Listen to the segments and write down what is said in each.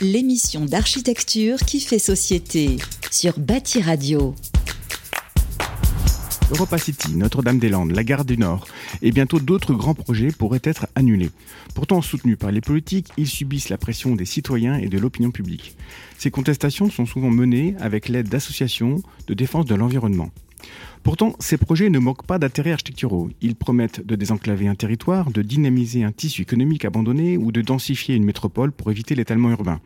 L'émission d'architecture qui fait société sur Bâti Radio. Europa City, Notre-Dame-des-Landes, la gare du Nord et bientôt d'autres grands projets pourraient être annulés. Pourtant soutenus par les politiques, ils subissent la pression des citoyens et de l'opinion publique. Ces contestations sont souvent menées avec l'aide d'associations de défense de l'environnement. Pourtant, ces projets ne manquent pas d'intérêts architecturaux. Ils promettent de désenclaver un territoire, de dynamiser un tissu économique abandonné ou de densifier une métropole pour éviter l'étalement urbain.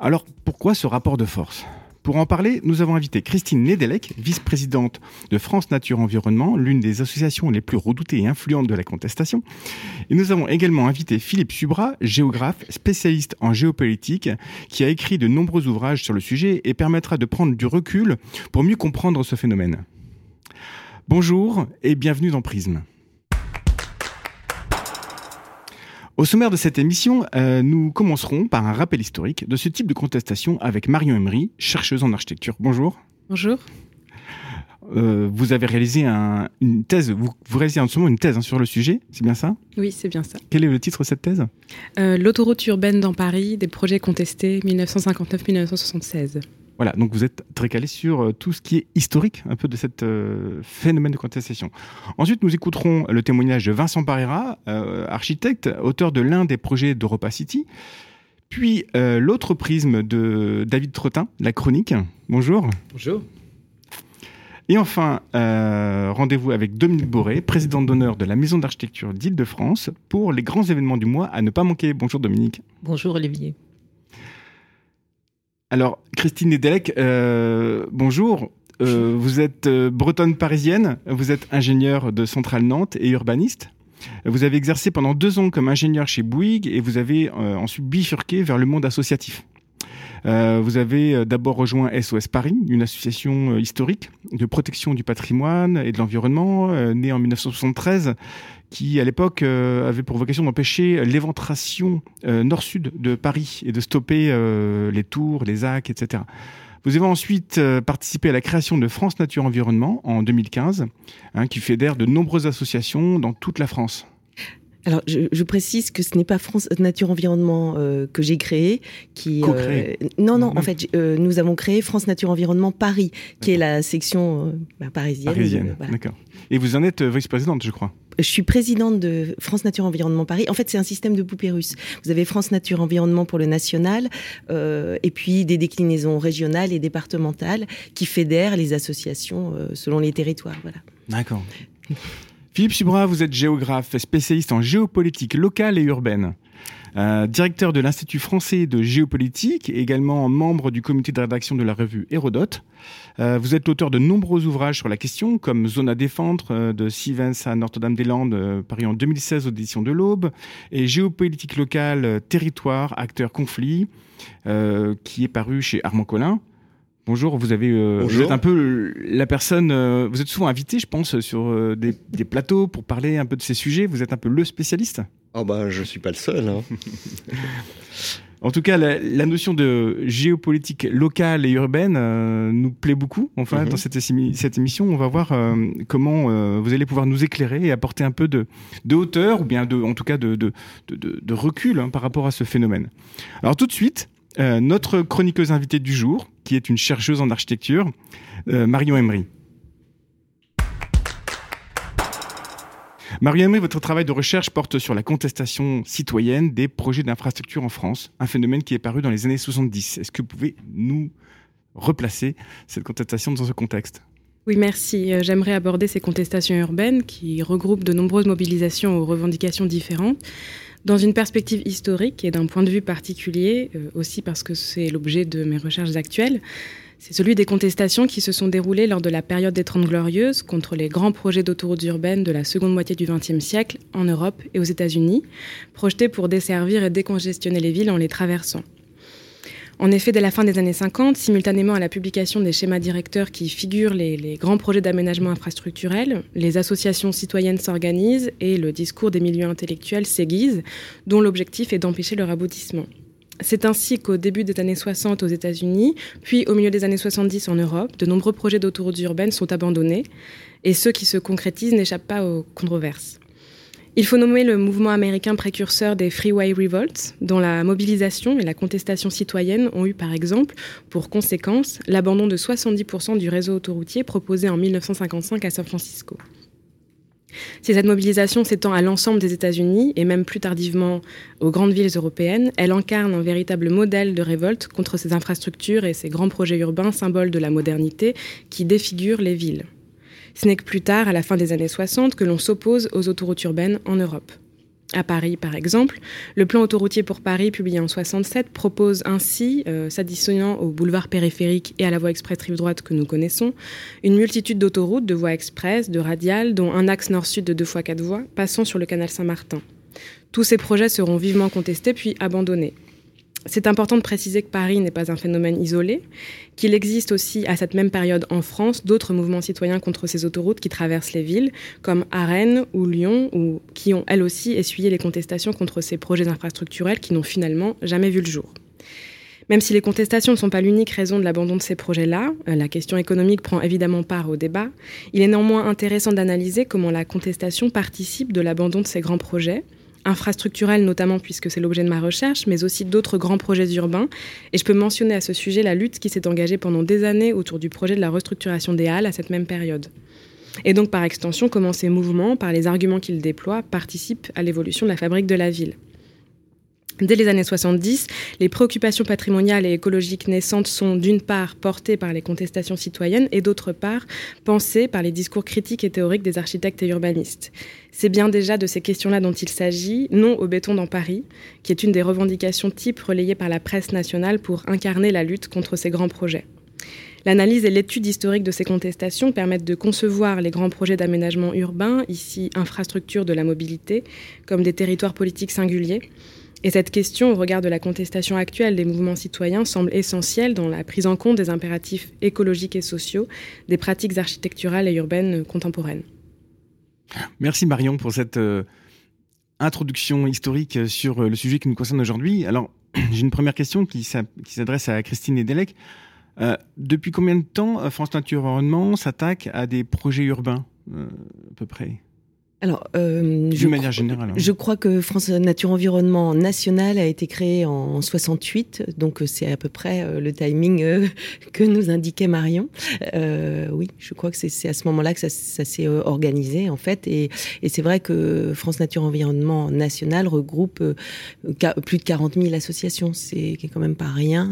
Alors, pourquoi ce rapport de force? Pour en parler, nous avons invité Christine Nedelec, vice-présidente de France Nature Environnement, l'une des associations les plus redoutées et influentes de la contestation. Et nous avons également invité Philippe Subra, géographe, spécialiste en géopolitique, qui a écrit de nombreux ouvrages sur le sujet et permettra de prendre du recul pour mieux comprendre ce phénomène. Bonjour et bienvenue dans Prisme. Au sommaire de cette émission, euh, nous commencerons par un rappel historique de ce type de contestation avec Marion Emery, chercheuse en architecture. Bonjour. Bonjour. Euh, vous avez réalisé une thèse, vous, réalisez en ce moment une thèse hein, sur le sujet, c'est bien ça? Oui, c'est bien ça. Quel est le titre de cette thèse? Euh, L'autoroute urbaine dans Paris, des projets contestés 1959-1976. Voilà, donc vous êtes très calé sur euh, tout ce qui est historique un peu de cet euh, phénomène de contestation. Ensuite, nous écouterons le témoignage de Vincent Parera, euh, architecte, auteur de l'un des projets d'Europa City. Puis l'autre prisme de David Trottin, la chronique. Bonjour. Bonjour. Et enfin, rendez-vous avec Dominique Boré, président d'honneur de la Maison d'architecture d'Île-de-France, pour les grands événements du mois à ne pas manquer. Bonjour Dominique. Bonjour Olivier. Alors, Christine Nedelec, euh, bonjour. Euh, vous êtes euh, bretonne parisienne, vous êtes ingénieure de Centrale Nantes et urbaniste. Vous avez exercé pendant deux ans comme ingénieur chez Bouygues et vous avez ensuite bifurqué vers le monde associatif. Vous avez d'abord rejoint SOS Paris, une association historique de protection du patrimoine et de l'environnement, née en 1973 qui à l'époque euh, avait pour vocation d'empêcher l'éventration euh, nord-sud de Paris et de stopper euh, les tours, les arcs, etc. Vous avez ensuite participé à la création de France Nature Environnement en 2015, hein, qui fédère de nombreuses associations dans toute la France. Alors, je, précise que ce n'est pas France Nature Environnement que j'ai créé, qui non non en fait nous avons créé France Nature Environnement Paris, qui est la section bah, parisienne. Parisienne, d'accord. Et vous en êtes vice-présidente, je crois je suis présidente de France Nature Environnement Paris. En fait, c'est un système de poupées russes. Vous avez France Nature Environnement pour le national, euh, et puis des déclinaisons régionales et départementales qui fédèrent les associations euh, selon les territoires. Voilà. D'accord. Philippe Subra, vous êtes géographe, spécialiste en géopolitique locale et urbaine. Euh, directeur de l'Institut français de géopolitique, également membre du comité de rédaction de la revue Hérodote. Euh, vous êtes l'auteur de nombreux ouvrages sur la question, comme Zone à défendre euh, de Sivens à Notre-Dame-des-Landes, paru en 2016 aux éditions de l'Aube, et Géopolitique locale, territoire, acteur, conflit, qui est paru chez Armand Collin. Bonjour, vous avez, vous êtes un peu la personne, vous êtes souvent invité, je pense, sur des, des, plateaux pour parler un peu de ces sujets. Vous êtes un peu le spécialiste? Oh bah, je suis pas le seul. Hein. En tout cas, la, notion de géopolitique locale et urbaine euh, nous plaît beaucoup. Enfin, mhm. dans cette, cette, émission, on va voir euh, comment euh, vous allez pouvoir nous éclairer et apporter un peu de, de hauteur, ou bien de, en tout cas de, de, de recul hein, par rapport à ce phénomène. Alors tout de suite, notre chroniqueuse invitée du jour, qui est une chercheuse en architecture, Marion Emery. marie votre travail de recherche porte sur la contestation citoyenne des projets d'infrastructure en France, un phénomène qui est paru dans les années 70. Est-ce que vous pouvez nous replacer cette contestation dans ce contexte? Oui, merci. Euh, j'aimerais aborder ces contestations urbaines qui regroupent de nombreuses mobilisations aux revendications différentes dans une perspective historique et d'un point de vue particulier, euh, aussi parce que c'est l'objet de mes recherches actuelles. C'est celui des contestations qui se sont déroulées lors de la période des Trente Glorieuses contre les grands projets d'autoroutes urbaines de la seconde moitié du XXe siècle en Europe et aux États-Unis, projetés pour desservir et décongestionner les villes en les traversant. En effet, dès la fin des années 50, simultanément à la publication des schémas directeurs qui figurent les, grands projets d'aménagement infrastructurel, les associations citoyennes s'organisent et le discours des milieux intellectuels s'aiguise, dont l'objectif est d'empêcher leur aboutissement. C'est ainsi qu'au début des années 60 aux États-Unis, puis au milieu des années 70 en Europe, de nombreux projets d'autoroutes urbaines sont abandonnés et ceux qui se concrétisent n'échappent pas aux controverses. Il faut nommer le mouvement américain précurseur des Freeway Revolts, dont la mobilisation et la contestation citoyenne ont eu par exemple pour conséquence l'abandon de 70% du réseau autoroutier proposé en 1955 à San Francisco. Si cette mobilisation s'étend à l'ensemble des États-Unis et même plus tardivement aux grandes villes européennes, elle incarne un véritable modèle de révolte contre ces infrastructures et ces grands projets urbains symboles de la modernité qui défigurent les villes. Ce n'est que plus tard, à la fin des années 60, que l'on s'oppose aux autoroutes urbaines en Europe. À Paris, par exemple, le plan autoroutier pour Paris, publié en 67, propose ainsi, euh, s'additionnant au boulevard périphérique et à la voie express rive droite que nous connaissons, une multitude d'autoroutes, de voies express, de radiales, dont un axe nord-sud de deux fois quatre voies, passant sur le canal Saint-Martin. Tous ces projets seront vivement contestés puis abandonnés. C'est important de préciser que Paris n'est pas un phénomène isolé, qu'il existe aussi à cette même période en France d'autres mouvements citoyens contre ces autoroutes qui traversent les villes, comme à ou Lyon, ou qui ont elles aussi essuyé les contestations contre ces projets infrastructurels qui n'ont finalement jamais vu le jour. Même si les contestations ne sont pas l'unique raison de l'abandon de ces projets-là, euh, la question économique prend évidemment part au débat, il est néanmoins intéressant d'analyser comment la contestation participe de l'abandon de ces grands projets, infrastructurelle notamment puisque c'est l'objet de ma recherche, mais aussi d'autres grands projets urbains. Et je peux mentionner à ce sujet la lutte qui s'est engagée pendant des années autour du projet de la restructuration des Halles à cette même période. Et donc par extension, comment ces mouvements, par les arguments qu'ils déploient, participent à l'évolution de la fabrique de la ville. Dès les années 70, les préoccupations patrimoniales et écologiques naissantes sont d'une part portées par les contestations citoyennes et d'autre part pensées par les discours critiques et théoriques des architectes et urbanistes. C'est bien déjà de ces questions-là dont il s'agit, non au béton dans Paris, qui est une des revendications types relayées par la presse nationale pour incarner la lutte contre ces grands projets. L'analyse et l'étude historique de ces contestations permettent de concevoir les grands projets d'aménagement urbain, ici infrastructures de la mobilité, comme des territoires politiques singuliers, et cette question, au regard de la contestation actuelle des mouvements citoyens, semble essentielle dans la prise en compte des impératifs écologiques et sociaux des pratiques architecturales et urbaines contemporaines. Merci Marion pour cette euh, introduction historique sur euh, le sujet qui nous concerne aujourd'hui. Alors, j'ai une première question qui s'adresse à Christine Edelec. Euh, depuis combien de temps France Nature Environnement s'attaque à des projets urbains, à peu près? Alors, euh, je, manière générale, hein. je crois que France Nature Environnement National a été créé en 68, donc euh, c'est à peu près euh, le timing euh, que nous indiquait Marion. Euh, oui, je crois que c'est à ce moment-là que ça, ça s'est organisé en fait, et, et c'est vrai que France Nature Environnement National regroupe plus de 40 000 associations, c'est quand même pas rien.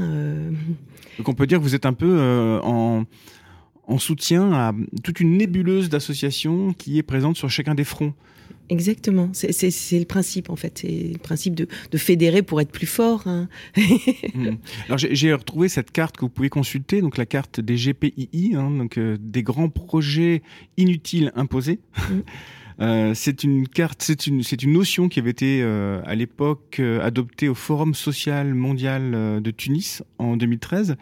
Donc on peut dire que vous êtes un peu en en soutien à toute une nébuleuse d'associations qui est présente sur chacun des fronts. Exactement, c'est le principe en fait, c'est le principe de, fédérer pour être plus fort. Hein. Hmm. Alors j'ai retrouvé cette carte que vous pouvez consulter, donc la carte des GPII, hein, donc euh, des grands projets inutiles imposés. Hmm. Euh, c'est une carte, c'est une, c'est une notion qui avait été euh, à l'époque euh, adoptée au Forum social mondial de Tunis en 2013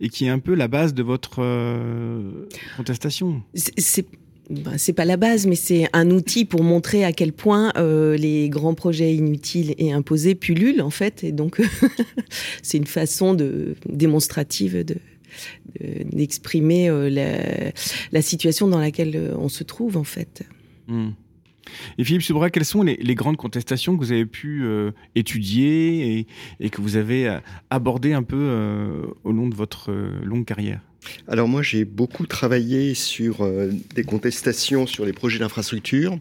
et qui est un peu la base de votre contestation. C'est bah, c'est pas la base, mais c'est un outil pour montrer à quel point les grands projets inutiles et imposés pullulent en fait, et donc c'est une façon de démonstrative de d'exprimer la, la, situation dans laquelle on se trouve en fait. Et Philippe Subra, quelles sont les, grandes contestations que vous avez pu euh, étudier et, que vous avez euh, abordées un peu euh, au long de votre longue carrière? Alors moi, j'ai beaucoup travaillé sur des contestations sur les projets d'infrastructure,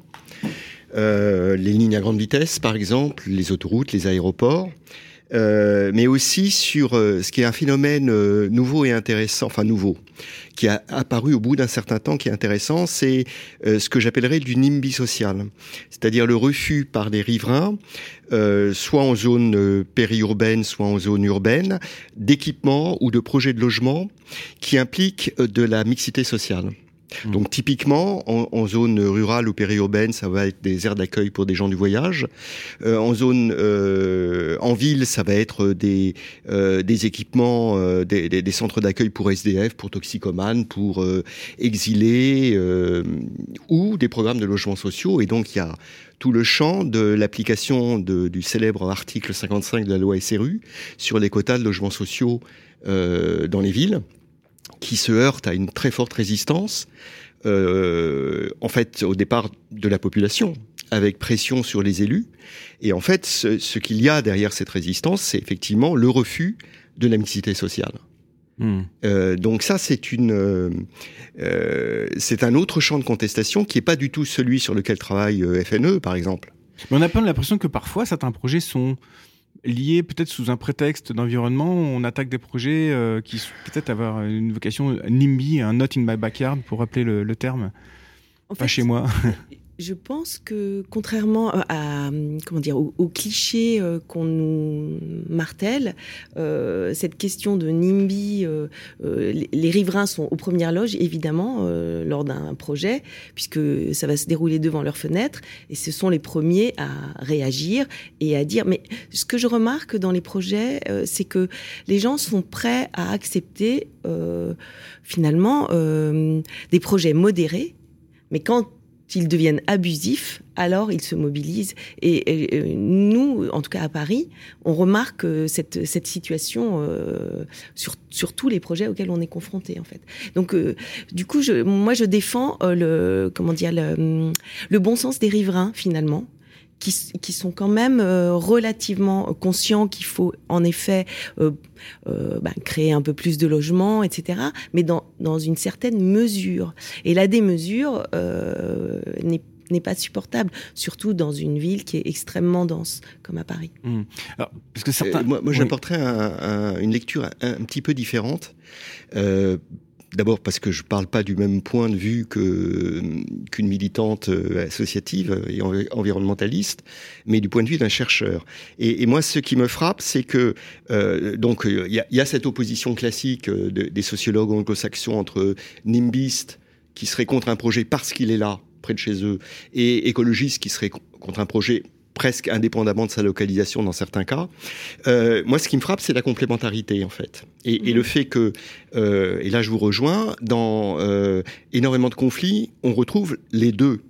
les lignes à grande vitesse, par exemple, les autoroutes, les aéroports. Euh, mais aussi sur euh, ce qui est un phénomène euh, nouveau et intéressant, enfin nouveau, qui a apparu au bout d'un certain temps, qui est intéressant, c'est ce que j'appellerais du NIMBY social, c'est-à-dire le refus par des riverains, soit en zone périurbaine, soit en zone urbaine, d'équipements ou de projets de logement qui impliquent de la mixité sociale. Mmh. Donc typiquement, en, zone rurale ou périurbaine, ça va être des aires d'accueil pour des gens du voyage. Euh, en zone, euh, en ville, ça va être des, euh, des équipements, euh, des, des, des, centres d'accueil pour SDF, pour toxicomanes, pour euh, exilés, euh, ou des programmes de logements sociaux. Et donc il y a tout le champ de l'application du célèbre article 55 de la loi SRU sur les quotas de logements sociaux dans les villes qui se heurte à une très forte résistance, euh, en fait, au départ de la population. avec pression sur les élus. Et en fait, ce, qu'il y a derrière cette résistance, c'est effectivement le refus de la mixité sociale. Hmm. Euh, donc ça, c'est une, euh, euh, c'est un autre champ de contestation qui n'est pas du tout celui sur lequel travaille FNE, par exemple. Mais on a pas l'impression que parfois certains projets sont liés peut-être sous un prétexte d'environnement. On attaque des projets qui peut-être avoir une vocation NIMBY, un not in my backyard pour rappeler le, terme. pas chez moi. Je pense que contrairement euh, à comment dire aux, clichés euh, qu'on nous martèle, euh, cette question de NIMBY, les, riverains sont aux premières loges évidemment lors d'un projet puisque ça va se dérouler devant leurs fenêtres et ce sont les premiers à réagir et à dire. Mais ce que je remarque dans les projets, c'est que les gens sont prêts à accepter finalement des projets modérés, mais quand s'ils deviennent abusifs, alors ils se mobilisent. Et, euh, nous, en tout cas à Paris, on remarque euh, cette, cette situation euh, sur, sur tous les projets auxquels on est confronté, en fait. Donc, du coup, je, moi, je défends le, comment dire, le, le bon sens des riverains, finalement qui, sont quand même euh, relativement conscients qu'il faut en effet euh, euh, bah, créer un peu plus de logements, etc. Mais dans, dans une certaine mesure. Et la démesure n'est pas supportable, surtout dans une ville qui est extrêmement dense, comme à Paris. Mmh. parce que certains... moi, moi j'apporterais une lecture un, un, petit peu différente. D'abord parce que je ne parle pas du même point de vue qu'une militante euh, associative et environnementaliste, mais du point de vue d'un chercheur. Et, moi, ce qui me frappe, c'est que euh, donc il y, a cette opposition classique euh, des sociologues anglo-saxons entre nimbiste qui serait contre un projet parce qu'il est là près de chez eux et écologiste qui serait contre un projet presque indépendamment de sa localisation dans certains cas. Euh, moi, ce qui me frappe, c'est la complémentarité, en fait. Et, le mhm. fait que, euh, et là je vous rejoins, dans euh, énormément de conflits, on retrouve les deux.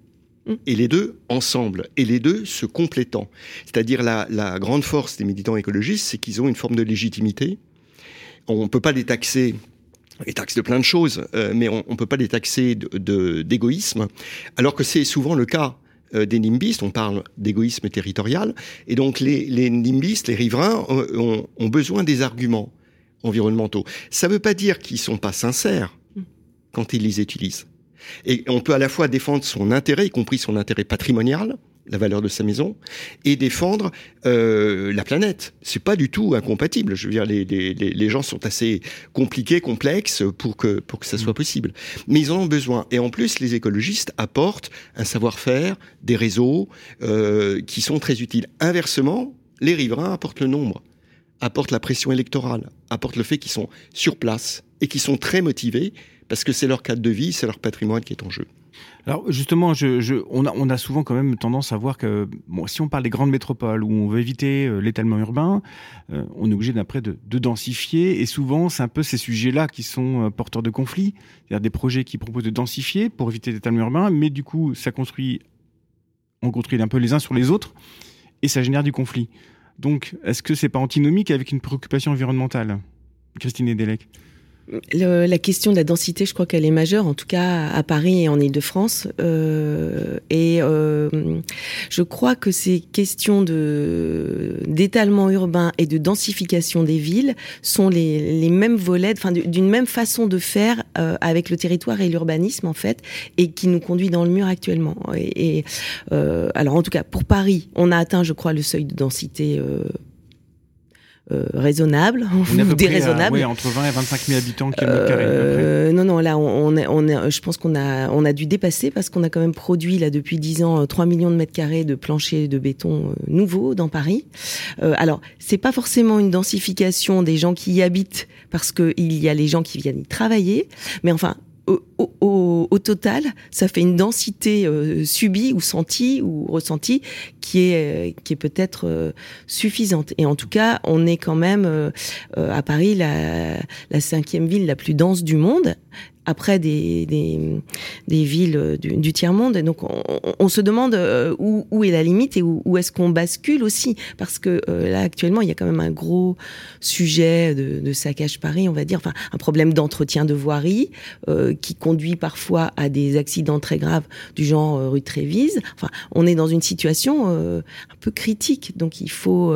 Mhm. Et les deux ensemble, et les deux se complétant. C'est-à-dire la, la grande force des militants écologistes, c'est qu'ils ont une forme de légitimité. On ne peut pas les taxer les taxes de plein de choses, mais on ne peut pas les taxer d'égoïsme, de, alors que c'est souvent le cas euh, des nimbistes, on parle d'égoïsme territorial, et donc les, nimbistes, les riverains, ont, besoin des arguments environnementaux. Ça ne veut pas dire qu'ils sont pas sincères quand ils les utilisent. Et on peut à la fois défendre son intérêt, y compris son intérêt patrimonial, la valeur de sa maison et défendre euh, la planète. C'est pas du tout incompatible. Je veux dire, les, les, les, gens sont assez compliqués, complexes pour que pour que ça soit mm. possible. Mais ils en ont besoin. Et en plus, les écologistes apportent un savoir-faire, des réseaux euh, qui sont très utiles. Inversement, les riverains apportent le nombre, apportent la pression électorale, apportent le fait qu'ils sont sur place et qu'ils sont très motivés parce que c'est leur cadre de vie, c'est leur patrimoine qui est en jeu. Alors justement, on, a, souvent quand même tendance à voir que si on parle des grandes métropoles où on veut éviter euh, l'étalement urbain, euh, on est obligé d'après de, densifier. Et souvent c'est un peu ces sujets-là qui sont euh, porteurs de conflits, c'est-à-dire des projets qui proposent de densifier pour éviter l'étalement urbain, mais du coup ça construit, on construit un peu les uns sur les autres et ça génère du conflit. Donc est-ce que c'est pas antinomique avec une préoccupation environnementale Christine Edelec la question de la densité, je crois qu'elle est majeure, en tout cas à Paris et en Ile-de-France. Euh, et euh, je crois que ces questions de d'étalement urbain et de densification des villes sont les, les mêmes volets, enfin d'une même façon de faire euh, avec le territoire et l'urbanisme en fait, et qui nous conduit dans le mur actuellement. Et, et euh, alors en tout cas pour Paris, on a atteint, je crois, le seuil de densité euh, raisonnable ou déraisonnable. Oui, entre 20 et 25 000 habitants kilomètre carré. Euh, non, non, là, on, est, on est, je pense qu'on a, on a dû dépasser parce qu'on a quand même produit là depuis 10 ans 3 millions de mètres carrés de planchers de béton euh, nouveaux dans Paris. Euh, alors, c'est pas forcément une densification des gens qui y habitent parce qu'il y a les gens qui viennent y travailler, mais enfin, au, total, ça fait une densité euh, subie ou sentie ou ressentie qui est, euh, qui est peut-être euh, suffisante. Et en tout cas, on est quand même à Paris la, la cinquième ville la plus dense du monde après des, des, villes du, tiers-monde. Et donc, on, se demande où, où, est la limite et où, est-ce qu'on bascule aussi. Parce que là, actuellement, il y a quand même un gros sujet de, de saccage Paris, on va dire, enfin, un problème d'entretien de voirie qui conduit parfois à des accidents très graves du genre rue Trévise. Enfin, on est dans une situation un peu critique. Donc, il faut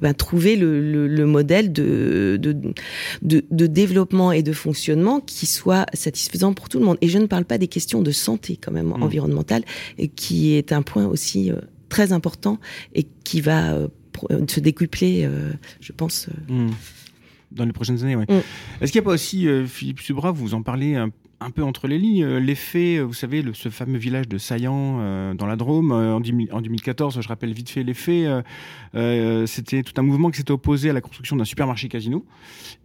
ben, trouver le, le, modèle de, de, développement et de fonctionnement qui soit satisfaisant pour tout le monde. Et je ne parle pas des questions de santé quand même mmh. environnementale, et qui est un point aussi euh, très important et qui va euh, euh, se décupler, je pense. Mmh. Dans les prochaines années, oui. Mmh. Est-ce qu'il n'y a pas aussi, Philippe Subra, vous en parlez un un peu entre les lignes, euh, l'effet, euh, vous savez, ce fameux village de Saillant euh, dans la Drôme, en, en, 2014, je rappelle vite fait l'effet, c'était tout un mouvement qui s'était opposé à la construction d'un supermarché casino.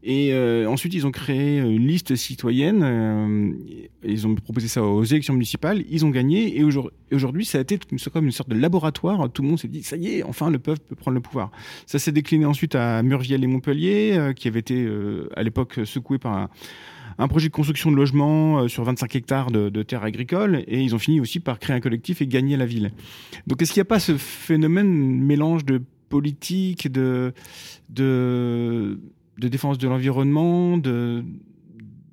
Et ensuite, ils ont créé une liste citoyenne, ils ont proposé ça aux élections municipales, ils ont gagné, et aujourd'hui, ça a été comme une sorte de laboratoire, tout le monde s'est dit, ça y est, enfin, le peuple peut prendre le pouvoir. Ça s'est décliné ensuite à Murviel et Montpellier, qui avait été à l'époque secoué par un un projet de construction de logement euh, sur 25 hectares de, terres agricoles et ils ont fini aussi par créer un collectif et gagner la ville. Donc est-ce qu'il n'y a pas ce phénomène mélange de politique, de, de, défense de l'environnement, de,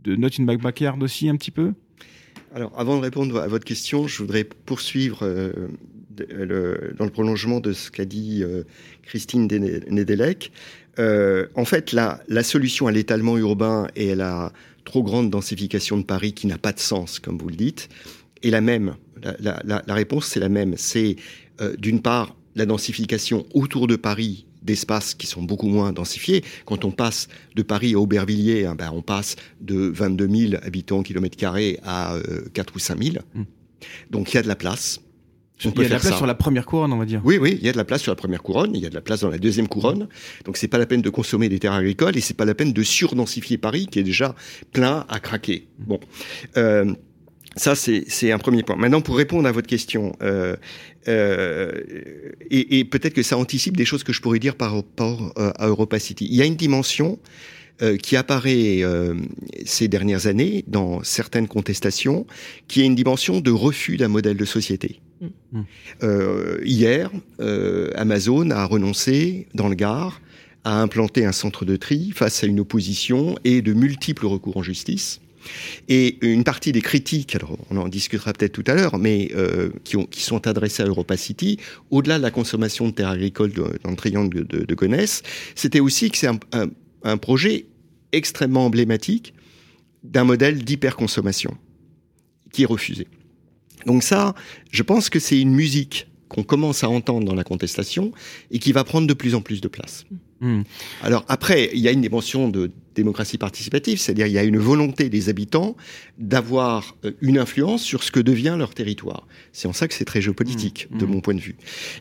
de not in backyard aussi un petit peu? Alors, avant de répondre à votre question, je voudrais poursuivre euh, dans le prolongement de ce qu'a dit euh, Christine Nedelec. Euh, en fait, la, la solution à l'étalement urbain et à la trop grande densification de Paris qui n'a pas de sens, comme vous le dites, est la même. La, réponse, c'est la même. C'est euh, d'une part la densification autour de Paris d'espaces qui sont beaucoup moins densifiés. Quand on passe de Paris à Aubervilliers, hein, ben, on passe de 22 000 habitants au kilomètre carré à 4 euh, ou 5 000. Mmh. Donc il y a de la place il y a de la place sur la première couronne, on va dire. Oui, oui, il y a de la place sur la première couronne, il y a de la place dans la deuxième couronne. Donc c'est pas la peine de consommer des terres agricoles et c'est pas la peine de surdensifier Paris qui est déjà plein à craquer. Bon. Euh, ça, c'est un premier point. Maintenant, pour répondre à votre question, euh, euh, et, et peut-être que ça anticipe des choses que je pourrais dire par rapport à Europa City. Il y a une dimension euh, qui apparaît euh, ces dernières années dans certaines contestations, qui est une dimension de refus d'un modèle de société. Mm. Euh, hier, euh, Amazon a renoncé dans le Gard à implanter un centre de tri face à une opposition et de multiples recours en justice. Et une partie des critiques, alors on en discutera peut-être tout à l'heure, mais euh, qui, ont, qui, sont adressées à Europa City, au-delà de la consommation de terres agricoles dans le triangle de, de, Gonesse, c'était aussi que c'est un, un, un, projet extrêmement emblématique d'un modèle d'hyperconsommation qui est refusé. Donc ça, je pense que c'est une musique qu'on commence à entendre dans la contestation et qui va prendre de plus en plus de place. Hmm. Alors après, il y a une dimension de démocratie participative, c'est-à-dire il y a une volonté des habitants d'avoir euh, une influence sur ce que devient leur territoire. C'est en ça que c'est très géopolitique, hmm. de hmm. mon point de vue.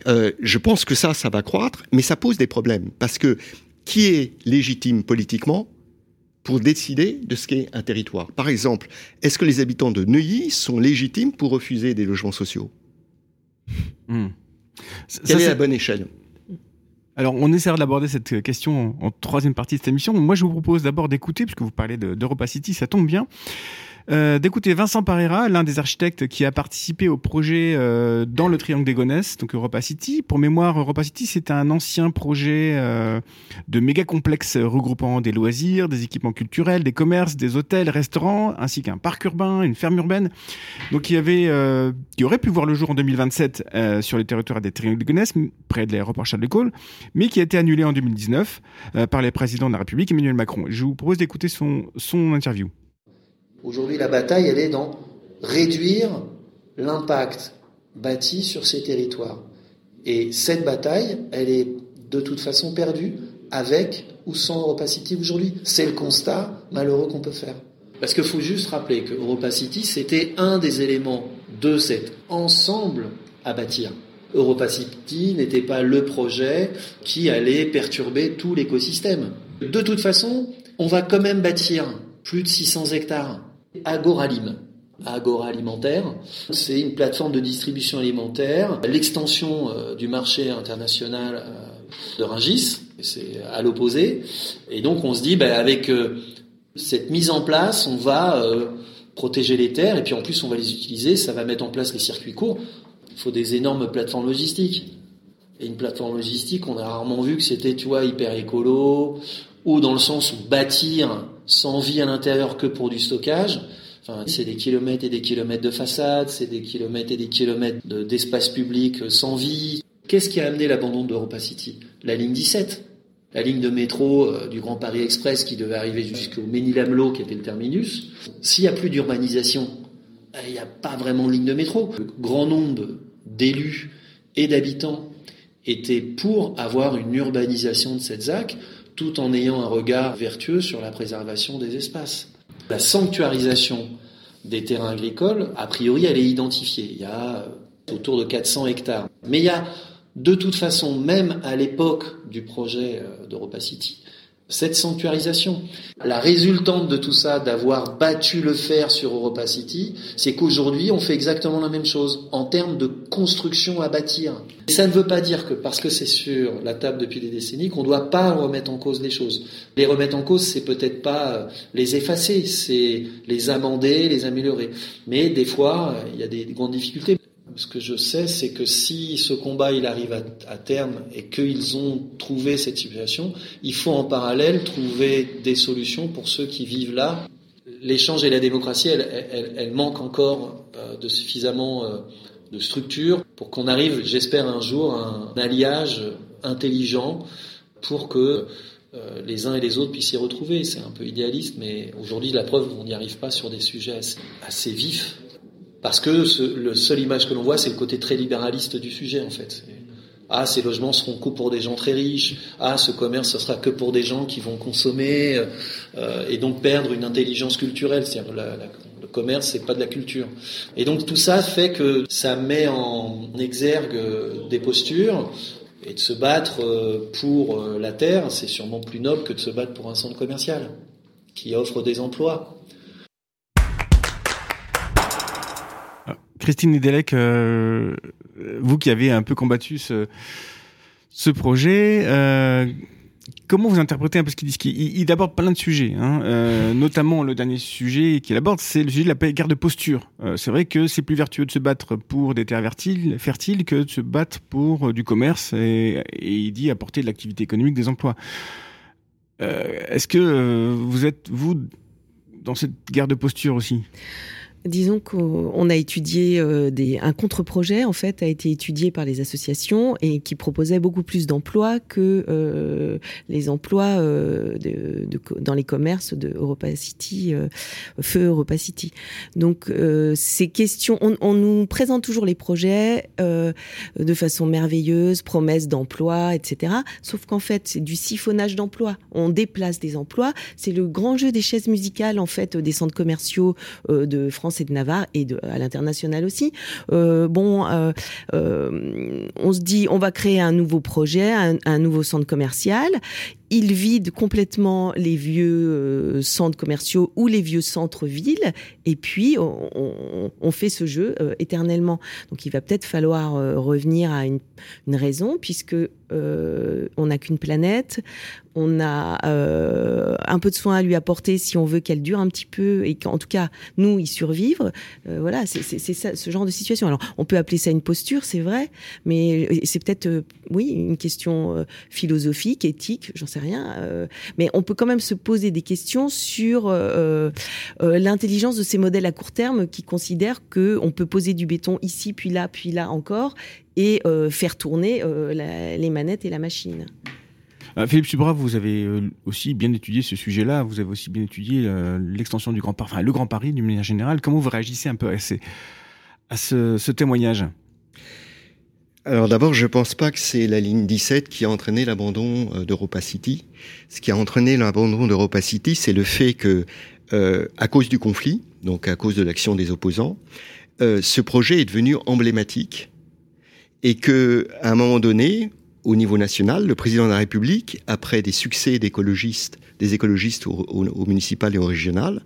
Euh, je pense que ça, ça va croître, mais ça pose des problèmes parce que qui est légitime politiquement pour décider de ce qu'est un territoire. Par exemple, est-ce que les habitants de Neuilly sont légitimes pour refuser des logements sociaux? Hmm. Quelle est, la bonne échelle? Alors, on essaiera d'aborder cette question en, troisième partie de cette émission. Moi, je vous propose d'abord d'écouter, puisque vous parlez d'Europa City, ça tombe bien. Euh, d'écouter Vincent Parera, l'un des architectes qui a participé au projet euh, dans le Triangle des Gonesse, donc Europa City. Pour mémoire, Europa City, c'est un ancien projet euh, de méga complexe regroupant des loisirs, des équipements culturels, des commerces, des hôtels, restaurants, ainsi qu'un parc urbain, une ferme urbaine. Donc, qui avait, qui aurait pu voir le jour en 2027 sur les territoires des Triangles des Gonesse, près de l'aéroport Charles de Gaulle, mais qui a été annulé en 2019 par les présidents de la République, Emmanuel Macron. Je vous propose d'écouter son, son interview. Aujourd'hui, la bataille, elle est dans réduire l'impact bâti sur ces territoires. Et cette bataille, elle est de toute façon perdue avec ou sans Europacity aujourd'hui. C'est le constat malheureux qu'on peut faire. Parce qu'il faut juste rappeler que Europacity, c'était un des éléments de cet ensemble à bâtir. Europacity n'était pas le projet qui allait perturber tout l'écosystème. De toute façon, on va quand même bâtir plus de 600 hectares Agoralim. Agora Alimentaire, c'est une plateforme de distribution alimentaire, l'extension euh, du marché international euh, de Ringis, c'est à l'opposé. Et donc on se dit, ben, avec euh, Cette mise en place, on va protéger les terres et puis en plus on va les utiliser, ça va mettre en place les circuits courts. Il faut des énormes plateformes logistiques. Et une plateforme logistique, on a rarement vu que c'était, tu hyper écolo, ou dans le sens où bâtir sans vie à l'intérieur que pour du stockage. Enfin, c'est des kilomètres et des kilomètres de façade, c'est des kilomètres et des kilomètres d'espace public sans vie. Qu'est-ce qui a amené l'abandon d'Europa City? La ligne 17 la ligne de métro euh, du Grand Paris Express qui devait arriver jusqu'au Ménil-Amelot qui était le terminus. S'il n'y a plus d'urbanisation, euh, il n'y a pas vraiment de ligne de métro. Le grand nombre d'élus et d'habitants étaient pour avoir une urbanisation de cette ZAC tout en ayant un regard vertueux sur la préservation des espaces. La sanctuarisation des terrains agricoles, a priori, elle est identifiée. Il y a euh, autour de 400 hectares. Mais il y a de toute façon, même à l'époque du projet euh, d'Europa City, cette sanctuarisation. La résultante de tout ça, d'avoir battu le fer sur Europa City, c'est qu'aujourd'hui, on fait exactement la même chose en termes de construction à bâtir. Et ça ne veut pas dire que parce que c'est sur la table depuis des décennies, qu'on ne doit pas remettre en cause les choses. Les remettre en cause, c'est peut-être pas euh, les effacer, c'est les amender, les améliorer. Mais des fois, euh, il y a des grandes difficultés. Ce que je sais, c'est que si ce combat il arrive à, terme et qu'ils ont trouvé cette situation, il faut en parallèle trouver des solutions pour ceux qui vivent là. L'échange et la démocratie, elles, manquent encore euh, de suffisamment euh, de structure pour qu'on arrive, j'espère un jour, à un alliage intelligent pour que euh, les uns et les autres puissent s'y retrouver. C'est un peu idéaliste, mais aujourd'hui, la preuve, on n'y arrive pas sur des sujets assez vifs parce que le seule image que l'on voit, c'est le côté très libéraliste du sujet, en fait. Ah, ces logements seront que pour des gens très riches. Ah, ce commerce, ce sera que pour des gens qui vont consommer euh, et donc perdre une intelligence culturelle. C'est-à-dire le commerce, c'est pas de la culture. Et donc tout ça fait que ça met en exergue des postures et de se battre euh, pour euh, la terre, c'est sûrement plus noble que de se battre pour un centre commercial qui offre des emplois. Christine Nedelec, euh, vous qui avez un peu combattu ce, projet, euh, comment vous interprétez un peu ce qu'il dit il, aborde plein de sujets, hein, euh, notamment le dernier sujet qu'il aborde, c'est le sujet de la guerre de posture. c'est vrai que c'est plus vertueux de se battre pour des terres fertiles, que de se battre pour du commerce et il dit apporter de l'activité économique, des emplois. Est-ce que vous êtes, vous, dans cette guerre de posture aussi? Disons qu'on a étudié euh, un contre-projet en fait a été étudié par les associations et qui proposait beaucoup plus d'emplois que euh, les emplois euh, dans les commerces de Europa City, feu Europa City. Donc ces questions, on, on, nous présente toujours les projets de façon merveilleuse, promesses d'emplois, etc. Sauf qu'en fait c'est du siphonnage d'emplois. On déplace des emplois. C'est le grand jeu des chaises musicales en fait des centres commerciaux de France et de Navarre et à l'international aussi. Euh, bon, euh, euh, on se dit, on va créer un nouveau projet, un nouveau centre commercial il vide complètement les vieux euh, centres commerciaux ou les vieux centres-villes, et puis on, fait ce jeu euh, éternellement. Donc il va peut-être falloir euh, revenir à une, raison, puisque on n'a qu'une planète, on a un peu de soin à lui apporter si on veut qu'elle dure un petit peu, et qu'en tout cas nous y survivre. voilà, c'est ce genre de situation. Alors on peut appeler ça une posture, c'est vrai, mais c'est peut-être, oui, une question philosophique, éthique, j'en sais rien. Euh, mais on peut quand même se poser des questions sur euh, euh, l'intelligence de ces modèles à court terme qui considèrent que on peut poser du béton ici, puis là, puis là encore, et faire tourner les manettes et la machine. Philippe Subra, vous avez aussi bien étudié ce sujet-là. Vous avez aussi bien étudié l'extension du Grand Paris, enfin le Grand Paris d'une manière générale. Comment vous réagissez un peu à, à ce témoignage? Alors d'abord, je ne pense pas que c'est la ligne 17 qui a entraîné l'abandon euh, d'Europa City. Ce qui a entraîné l'abandon d'Europa City, c'est le fait que, euh, à cause du conflit, donc à cause de l'action des opposants, euh, ce projet est devenu emblématique et que, à un moment donné, au niveau national, le président de la République, après des succès d'écologistes, des écologistes au, au, municipal et au régional,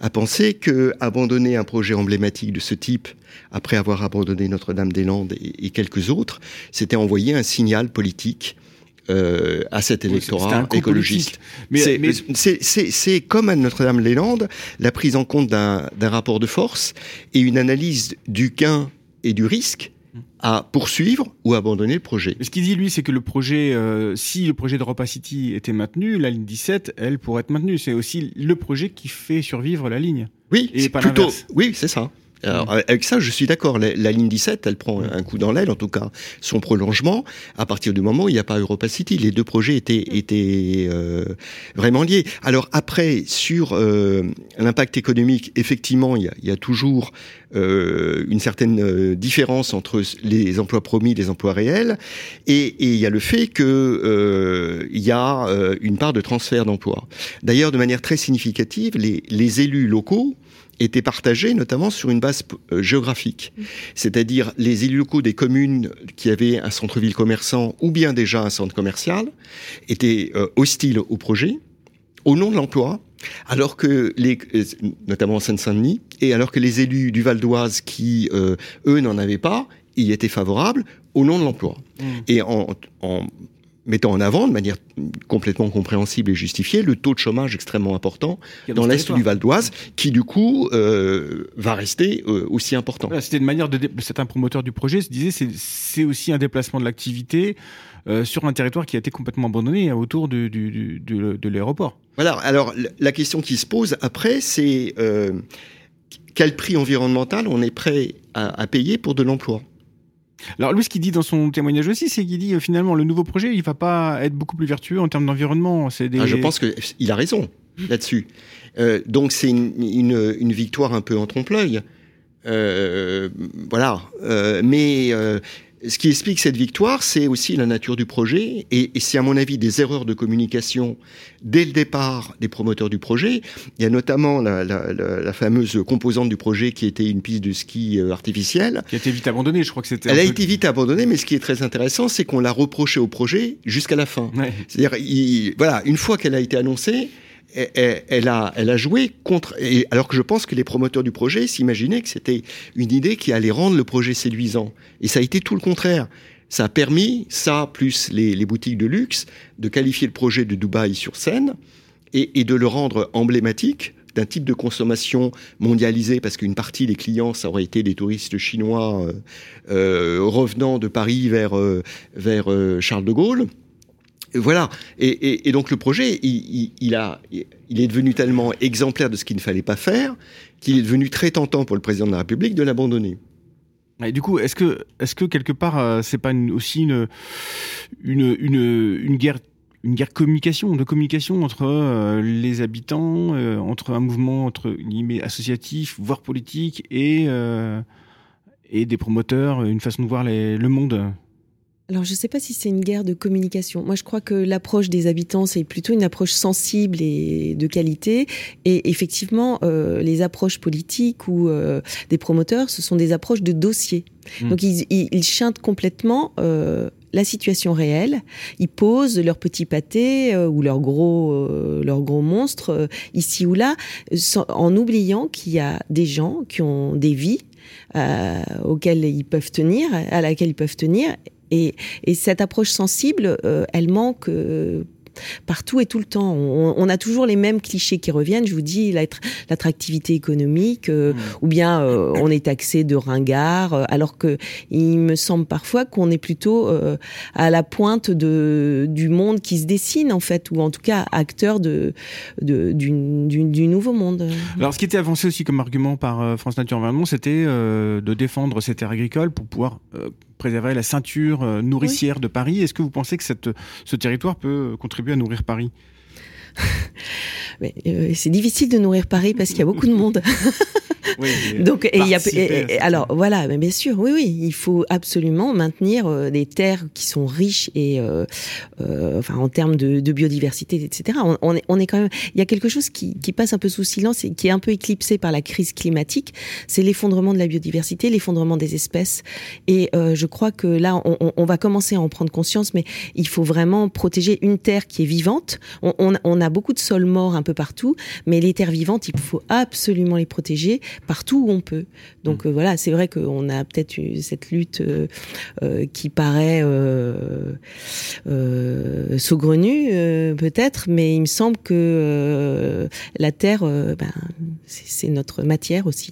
a pensé que abandonner un projet emblématique de ce type, après avoir abandonné Notre-Dame-des-Landes et, quelques autres, c'était envoyer un signal politique euh, à cet électorat écologiste. C'est comme à Notre-Dame-les-Landes la prise en compte d'un rapport de force et une analyse du gain et du risque à poursuivre ou abandonner le projet. Ce qu'il dit, lui, c'est que le projet, euh, si le projet d'Europa City était maintenu, la ligne 17, elle pourrait être maintenue. C'est aussi le projet qui fait survivre la ligne. Oui, c'est plutôt. Oui, c'est ça. Alors, avec ça, je suis d'accord. La, ligne 17, elle prend un coup dans l'aile, en tout cas son prolongement, à partir du moment où il n'y a pas Europa City. Les deux projets étaient, étaient euh, vraiment liés. Alors après, sur euh, l'impact économique, effectivement, il y a, il y a toujours euh, une certaine euh, différence entre les emplois promis et les emplois réels. Et, et il y a le fait que euh, il y a une part de transfert d'emplois. D'ailleurs, de manière très significative, les, les élus locaux étaient partagés notamment sur une base euh, géographique. C'est-à-dire les élus locaux des communes qui avaient un centre-ville commerçant ou bien déjà un centre commercial étaient euh, hostiles au projet au nom de l'emploi, alors que les, euh, notamment en Seine-Saint-Denis, et alors que les élus du Val d'Oise qui, eux, n'en avaient pas, y étaient favorables au nom de l'emploi. Mmh. Et en, en mettant en avant de manière complètement compréhensible et justifiée le taux de chômage extrêmement important dans l'est du Val d'Oise, qui du coup euh, va rester euh, aussi important. C'était une manière de c'est un promoteur du projet se disait c'est aussi un déplacement de l'activité euh, sur un territoire qui a été complètement abandonné autour de, du, de l'aéroport. Voilà. Alors la question qui se pose après, c'est quel prix environnemental on est prêt à, à payer pour de l'emploi? Alors lui, ce qu'il dit dans son témoignage aussi, c'est qu'il dit euh, finalement le nouveau projet, il va pas être beaucoup plus vertueux en termes d'environnement. C'est ah, je pense qu'il a raison là-dessus. Euh, donc c'est une, victoire un peu en trompe-l'œil. Euh, voilà. Mais ce qui explique cette victoire, c'est aussi la nature du projet, et, et c'est à mon avis des erreurs de communication dès le départ des promoteurs du projet. Il y a notamment la, la, la, la fameuse composante du projet qui était une piste de ski euh, artificielle. Qui a été vite abandonnée, je crois que c'était. Elle a été vite abandonnée, mais ce qui est très intéressant, c'est qu'on l'a reproché au projet jusqu'à la fin. Ouais. C'est-à-dire, voilà, une fois qu'elle a été annoncée, elle, a, joué contre. Et alors que je pense que les promoteurs du projet s'imaginaient que c'était une idée qui allait rendre le projet séduisant. Et ça a été tout le contraire. Ça a permis, ça plus les, boutiques de luxe, de qualifier le projet de Dubaï sur scène et, de le rendre emblématique d'un type de consommation mondialisé, parce qu'une partie des clients, ça aurait été des touristes chinois euh, euh, revenant de Paris vers, vers euh, Charles de Gaulle. Voilà. Et, donc le projet, il, a, il est devenu tellement exemplaire de ce qu'il ne fallait pas faire qu'il est devenu très tentant pour le président de la République de l'abandonner. Et du coup, est-ce que, est-ce que quelque part, euh, c'est pas aussi une, une, une, une guerre une guerre communication, de communication entre euh, les habitants, euh, entre un mouvement entre associatif, voire politique, et, euh, et des promoteurs, une façon de voir le monde? Alors, je ne sais pas si c'est une guerre de communication. Moi, je crois que l'approche des habitants, c'est plutôt une approche sensible et de qualité. Et effectivement, euh, les approches politiques ou euh, des promoteurs, ce sont des approches de dossier. Mmh. Donc, ils, ils, ils, chantent complètement euh, la situation réelle. Ils posent leur petit pâté euh, ou leur gros, euh, leur gros monstre euh, ici ou là, sans, en oubliant qu'il y a des gens qui ont des vies auxquelles ils peuvent tenir, à laquelle ils peuvent tenir, et, et cette approche sensible, euh, elle manque euh, partout et tout le temps. On, on, a toujours les mêmes clichés qui reviennent. Je vous dis l'attractivité économique, euh, mmh. ou bien euh, on est taxé de ringard, euh, alors que il me semble parfois qu'on est plutôt à la pointe de du monde qui se dessine en fait, ou en tout cas acteur de, de du, du, du, nouveau monde. Alors ce qui était avancé aussi comme argument par France Nature Environnement, c'était de défendre ces terres agricoles pour pouvoir préserver la ceinture nourricière oui. de Paris. Est-ce que vous pensez que cette, ce territoire peut contribuer à nourrir Paris? euh, c'est difficile de nourrir Paris parce qu'il y a beaucoup de monde. Oui, Donc, il y a, et, et, alors voilà, mais bien sûr, oui, oui, il faut absolument maintenir euh, des terres qui sont riches et, euh, euh, enfin, en termes de, de biodiversité, etc. On, on, est, on est quand même, il y a quelque chose qui, qui passe un peu sous silence et qui est un peu éclipsé par la crise climatique, c'est l'effondrement de la biodiversité, l'effondrement des espèces. Et euh, je crois que là, on, on, va commencer à en prendre conscience, mais il faut vraiment protéger une terre qui est vivante. On, on a beaucoup de sols morts un peu partout, mais les terres vivantes, il faut absolument les protéger partout où on peut. Donc mmh. voilà, c'est vrai qu'on a peut-être cette lutte qui paraît saugrenue, peut-être, mais il me semble que la terre, ben, c'est notre matière aussi.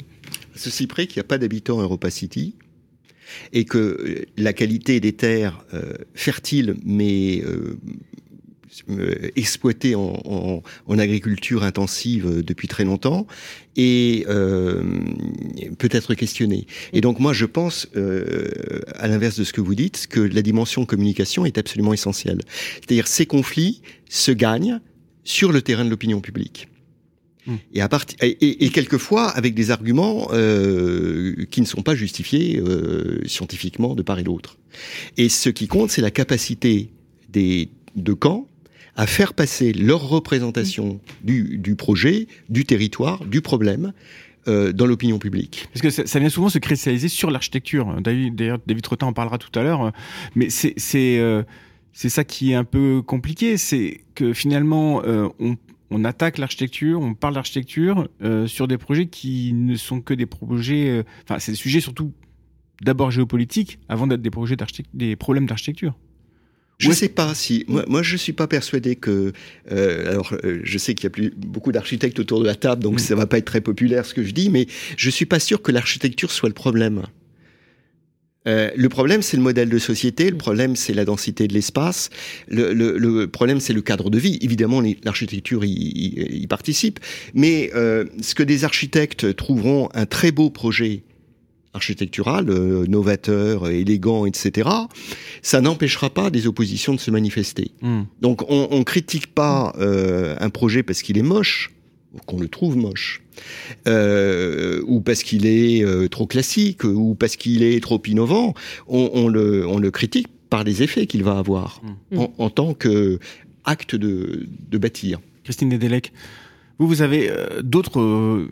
Ceci près qu'il n'y a pas d'habitants Europa City et que euh, la qualité des terres euh, fertiles mais euh, exploitées en, agriculture intensive depuis très longtemps et peut être questionnée. Et donc moi je pense, à l'inverse de ce que vous dites, que la dimension communication est absolument essentielle. C'est-à-dire ces conflits se gagnent sur le terrain de l'opinion publique. Et, à et, et, quelquefois avec des arguments euh, qui ne sont pas justifiés euh, scientifiquement de part et d'autre. Et ce qui compte, c'est la capacité des deux camps à faire passer leur représentation du, du projet, du territoire, du problème, euh, dans l'opinion publique. Parce que ça, ça, vient souvent se cristalliser sur l'architecture. D'ailleurs, David Trottin en parlera tout à l'heure. Mais c'est c'est euh, ça qui est un peu compliqué, c'est que finalement euh, on on attaque l'architecture, on parle d'architecture euh, sur des projets qui ne sont que des projets. Euh, enfin, c'est des sujets surtout d'abord géopolitiques avant d'être des projets des problèmes d'architecture. Je ne sais pas si moi, moi je suis pas persuadé que euh, alors je sais qu'il y a plus beaucoup d'architectes autour de la table donc ça va pas être très populaire ce que je dis mais je suis pas sûr que l'architecture soit le problème. Euh, le problème, c'est le modèle de société. Le problème, c'est la densité de l'espace. Le, problème, c'est le cadre de vie. Évidemment, l'architecture y, participe. Mais euh, ce que des architectes trouveront un très beau projet architectural, euh, novateur, élégant, etc., ça n'empêchera pas des oppositions de se manifester. Hmm. Donc, on, on critique pas un projet parce qu'il est moche qu'on le trouve moche, euh, ou parce qu'il est euh, trop classique, ou parce qu'il est trop innovant, on, le, on, le, critique par les effets qu'il va avoir mm. en, tant que acte de, de, bâtir. Christine Nedelec, vous, vous avez euh, d'autres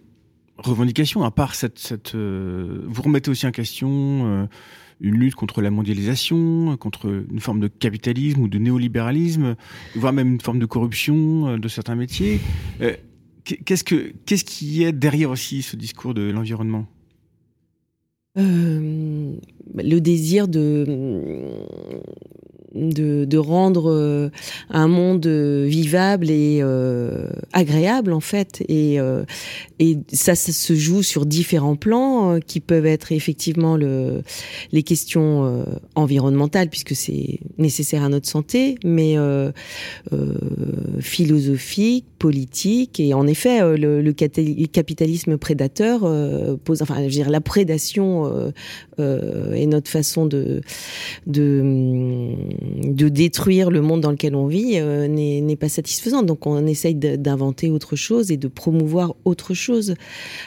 revendications à part cette... cette vous remettez aussi en question une lutte contre la mondialisation, contre une forme de capitalisme ou de néolibéralisme, voire même une forme de corruption de certains métiers. Qu'est-ce que qu'est-ce qui est derrière aussi ce discours de l'environnement? Euh, Le désir de de, rendre euh, un monde vivable et euh, agréable en fait et et ça, ça, se joue sur différents plans qui peuvent être effectivement le les questions environnementales puisque c'est nécessaire à notre santé mais philosophiques politique. Et en effet, euh, le, capitalisme prédateur euh, pose, enfin, je veux dire, la prédation euh, est notre façon de, de, de détruire le monde dans lequel on vit n'est pas satisfaisante. Donc, on essaye d'inventer autre chose et de promouvoir autre chose.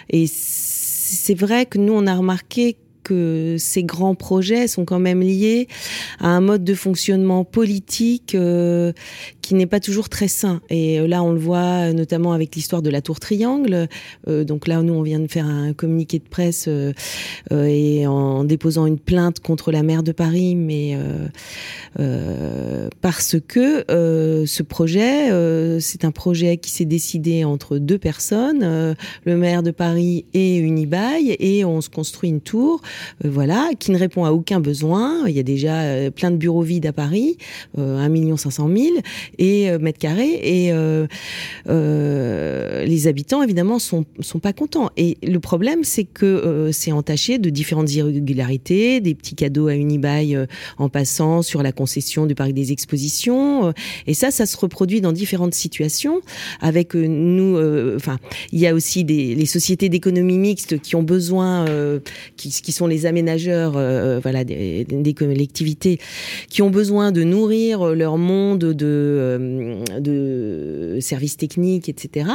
Et c'est vrai que nous, on a remarqué que ces grands projets sont quand même liés à un mode de fonctionnement politique euh, qui n'est pas toujours très sain. Et euh, là, on le voit notamment avec l'histoire de la tour Triangle. Euh, donc là, nous, on vient de faire un communiqué de presse et en déposant une plainte contre la maire de Paris, mais parce que ce projet, c'est un projet qui s'est décidé entre deux personnes, le maire de Paris et Unibail, et on se construit une tour euh, voilà, qui ne répond à aucun besoin. Il y a déjà euh, plein de bureaux vides à Paris, euh, 1 million 500 000 et euh, mètres carrés, et les habitants évidemment sont sont pas contents. Et le problème, c'est que c'est entaché de différentes irrégularités, des petits cadeaux à Unibail en passant sur la concession du parc des expositions, et ça, ça se reproduit dans différentes situations. Avec nous, enfin, il y a aussi des les sociétés d'économie mixte qui ont besoin, qui, qui sont les aménageurs, euh, voilà, des, collectivités qui ont besoin de nourrir leur monde de, euh, de services techniques, etc.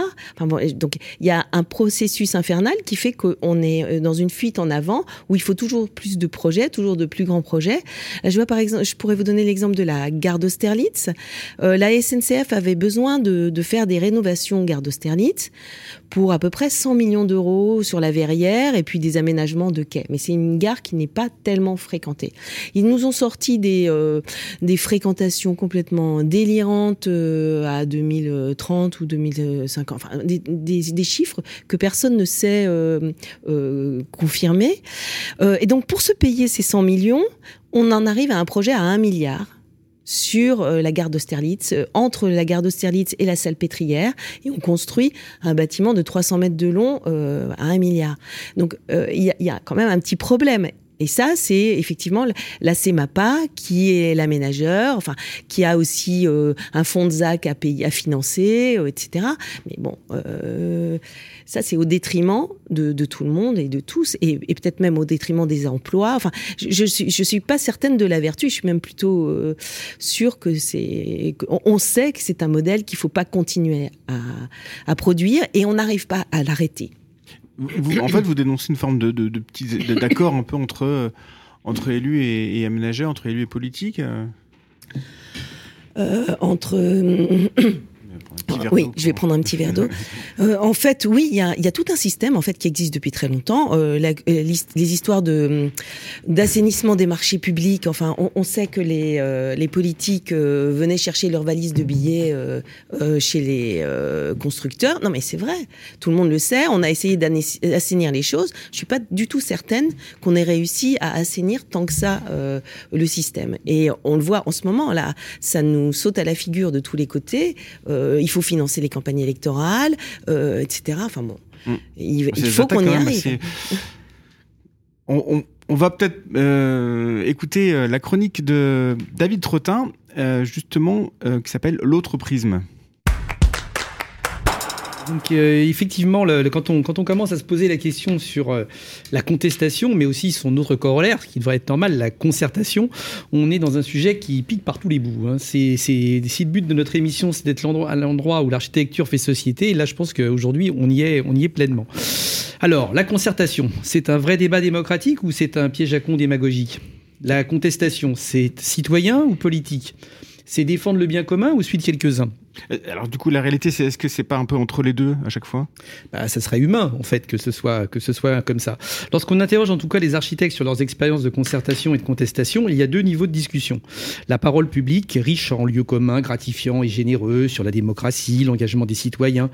Donc il y a un processus infernal qui fait qu'on est euh, dans une fuite en avant où il faut toujours plus de projets, toujours de plus grands projets. je vois par exemple, je pourrais vous donner l'exemple de la gare d'Austerlitz. la SNCF avait besoin de, de faire des rénovations gare d'Austerlitz pour à peu près 100 millions d'euros sur la verrière et puis des aménagements de quais. Mais c'est une gare qui n'est pas tellement fréquentée. Ils nous ont sorti des, des fréquentations complètement délirantes à 2030 ou 2050, enfin des, des, chiffres que personne ne sait confirmer. et donc pour se payer ces 100 millions, on en arrive à un projet à 1 milliard sur euh, la gare d'Austerlitz, euh, entre la gare d'Austerlitz et la salle pétrière, et on construit un bâtiment de 300 mètres de long euh, à 1 milliard. Donc il y, a quand même un petit problème. Et ça, c'est effectivement la CEMAPA qui est l'aménageur, enfin, qui a aussi euh, un fonds de ZAC à payer, à financer, euh, etc. Mais bon, euh, ça, c'est au détriment de, tout le monde et de tous, et, peut-être même au détriment des emplois. Enfin, je, je suis, pas certaine de la vertu. Je suis même plutôt sûre que c'est, on sait que c'est un modèle qu'il faut pas continuer à, à produire, et on n'arrive pas à l'arrêter en fait, vous dénoncez une forme de, de, d'accord un peu entre, entre élus et, et, aménageurs, entre élus et politiques euh, Entre. Oui, je vais prendre un petit verre d'eau. Euh, en fait, oui, il y a, y a, tout un système en fait qui existe depuis très longtemps. Euh, la, euh, les histoires de d'assainissement des marchés publics. Enfin, on, on sait que les euh, les politiques euh, venaient chercher leurs valises de billets chez les constructeurs. Non, mais c'est vrai. Tout le monde le sait. On a essayé d'assainir les choses. Je suis pas du tout certaine qu'on ait réussi à assainir tant que ça le système. Et on le voit en ce moment là, ça nous saute à la figure de tous les côtés. il faut financer les campagnes électorales, euh, etc. Enfin bon, mm. il, il faut qu'on y arrive. On, on, va peut-être euh, écouter euh, la chronique de David Trottin, euh, justement, qui s'appelle L'autre prisme. Donc euh, effectivement, quand, on, commence à se poser la question sur euh, la contestation, mais aussi son autre corollaire, qui devrait être normal, la concertation, on est dans un sujet qui pique par tous les bouts. Hein. C'est, si le but de notre émission, c'est d'être l'endroit, à l'endroit où l'architecture fait société, là je pense qu'aujourd'hui, on, y est, on y est pleinement. Alors, la concertation, c'est un vrai débat démocratique ou c'est un piège à con démagogique? La contestation, c'est citoyen ou politique? C'est défendre le bien commun ou suivre quelques-uns? Euh, alors du coup, la réalité, c'est est-ce que c'est pas un peu entre les deux à chaque fois? Bah, Ça serait humain, en fait, que ce soit que ce soit comme ça. Lorsqu'on interroge en tout cas les architectes sur leurs expériences de concertation et de contestation, il y a deux niveaux de discussion. La parole publique, riche en lieux communs, gratifiants et généreux sur la démocratie, l'engagement des citoyens,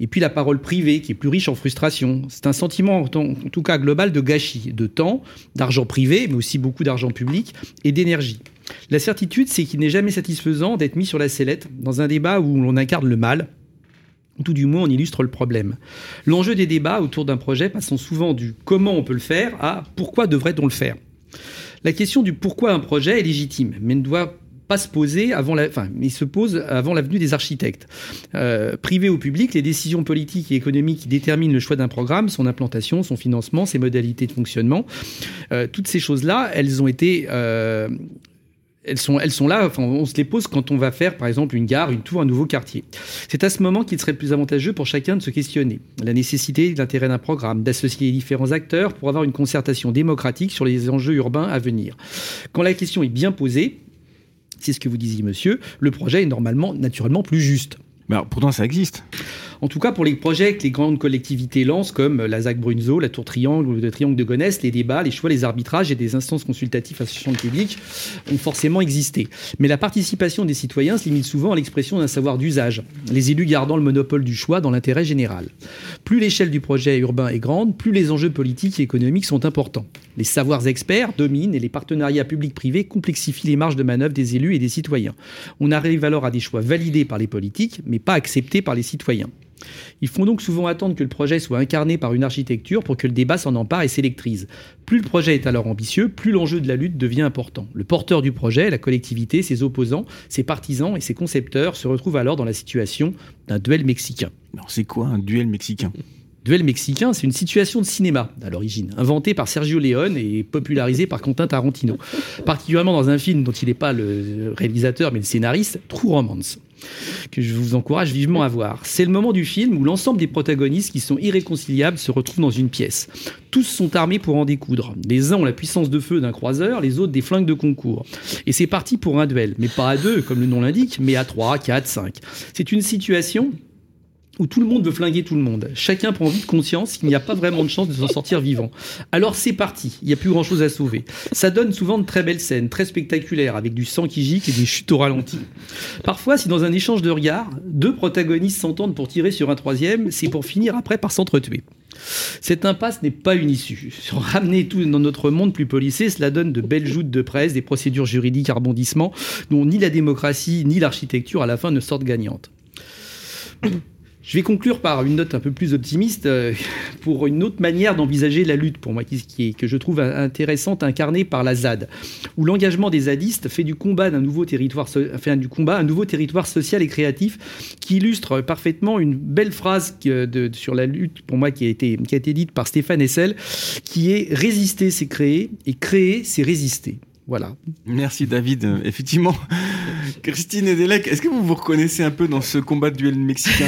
et puis la parole privée, qui est plus riche en frustration. C'est un sentiment, en tout cas global, de gâchis, de temps, d'argent privé, mais aussi beaucoup d'argent public et d'énergie. La certitude, c'est qu'il n'est jamais satisfaisant d'être mis sur la sellette dans un débat où l'on incarne le mal, ou tout du moins on illustre le problème. L'enjeu des débats autour d'un projet passant souvent du comment on peut le faire à pourquoi devrait-on le faire? La question du pourquoi un projet est légitime, mais ne doit pas se poser avant la, enfin, se pose avant la venue des architectes. Euh, privé ou public, les décisions politiques et économiques qui déterminent le choix d'un programme, son implantation, son financement, ses modalités de fonctionnement, euh, toutes ces choses-là, elles ont été euh, elles sont, elles sont là, enfin, on se les pose quand on va faire, par exemple, une gare, une tour, un nouveau quartier. C'est à ce moment qu'il serait plus avantageux pour chacun de se questionner. La nécessité, l'intérêt d'un programme, d'associer les différents acteurs pour avoir une concertation démocratique sur les enjeux urbains à venir. Quand la question est bien posée, c'est ce que vous disiez, monsieur, le projet est normalement, naturellement plus juste. Mais pourtant, ça existe. En tout cas, pour les projets que les grandes collectivités lancent, comme la ZAC Brunzo, la Tour Triangle ou le Triangle de Gonesse, les débats, les choix, les arbitrages et des instances consultatives associant le public ont forcément existé. Mais la participation des citoyens se limite souvent à l'expression d'un savoir d'usage, les élus gardant le monopole du choix dans l'intérêt général. Plus l'échelle du projet urbain est grande, plus les enjeux politiques et économiques sont importants. Les savoirs experts dominent et les partenariats publics-privés complexifient les marges de manœuvre des élus et des citoyens. On arrive alors à des choix validés par les politiques, mais pas acceptés par les citoyens. Ils font donc souvent attendre que le projet soit incarné par une architecture pour que le débat s'en empare et s'électrise. Plus le projet est alors ambitieux, plus l'enjeu de la lutte devient important. Le porteur du projet, la collectivité, ses opposants, ses partisans et ses concepteurs se retrouvent alors dans la situation d'un duel mexicain. Alors c'est quoi un duel mexicain? Duel mexicain, c'est une situation de cinéma à l'origine, inventée par Sergio Leone et popularisée par Quentin Tarantino, particulièrement dans un film dont il n'est pas le réalisateur mais le scénariste, True Romance que je vous encourage vivement à voir. C'est le moment du film où l'ensemble des protagonistes qui sont irréconciliables se retrouvent dans une pièce. Tous sont armés pour en découdre. Les uns ont la puissance de feu d'un croiseur, les autres des flingues de concours. Et c'est parti pour un duel, mais pas à deux, comme le nom l'indique, mais à trois, quatre, cinq. C'est une situation où tout le monde veut flinguer tout le monde. Chacun prend vite conscience qu'il n'y a pas vraiment de chance de s'en sortir vivant. Alors c'est parti, il n'y a plus grand-chose à sauver. Ça donne souvent de très belles scènes, très spectaculaires, avec du sang qui gicle et des chutes au ralenti. Parfois, si dans un échange de regards, deux protagonistes s'entendent pour tirer sur un troisième, c'est pour finir après par s'entretuer. Cette impasse n'est pas une issue. Ramener tout dans notre monde plus policé, cela donne de belles joutes de presse, des procédures juridiques à rebondissement, dont ni la démocratie ni l'architecture à la fin ne sortent gagnantes. Je vais conclure par une note un peu plus optimiste euh, pour une autre manière d'envisager la lutte, pour moi, qui, est, que je trouve intéressante, incarnée par la ZAD, où l'engagement des zadistes fait du combat un nouveau territoire social et créatif, qui illustre parfaitement une belle phrase sur la lutte, pour moi, qui a été, qui a été dite par Stéphane Essel, qui est résister, c'est créer, et créer, c'est résister. Voilà. Merci David. Effectivement, Christine Edelec, est-ce que vous vous reconnaissez un peu dans ce combat de duel mexicain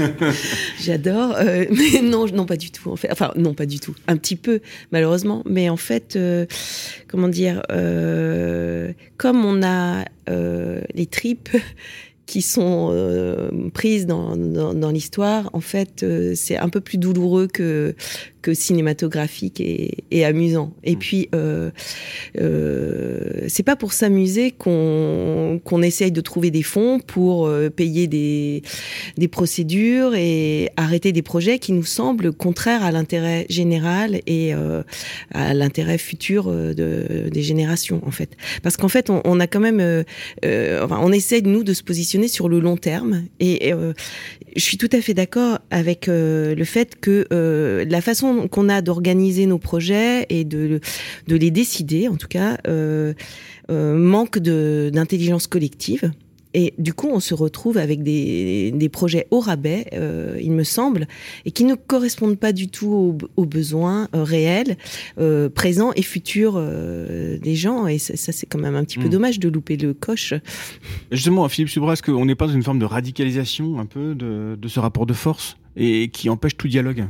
J'adore, euh, mais non, non, pas du tout. En fait, enfin, non, pas du tout. Un petit peu, malheureusement, mais en fait, euh, comment dire, euh, comme on a les tripes qui sont prises dans, dans l'histoire, en fait, c'est un peu plus douloureux que que cinématographique et, et amusant. Et mm. puis, euh, euh, c'est pas pour s'amuser qu'on qu'on essaye de trouver des fonds pour euh, payer des, des procédures et arrêter des projets qui nous semblent contraires à l'intérêt général et euh, à l'intérêt futur euh, de, des générations, en fait. Parce qu'en fait, on, on, a quand même, enfin, on essaye nous de se positionner sur le long terme. Et je suis tout à fait d'accord avec le fait que la façon qu'on a d'organiser nos projets et de, de les décider, en tout cas, euh, euh, manque d'intelligence collective. Et du coup, on se retrouve avec des, des projets au rabais, euh, il me semble, et qui ne correspondent pas du tout aux, besoins réels, présents et futurs des gens. Et ça, c'est quand même un petit peu hmm. dommage de louper le coche. Justement, Philippe Subra, est-ce qu'on n'est pas dans une forme de radicalisation un peu de, de ce rapport de force et qui empêche tout dialogue?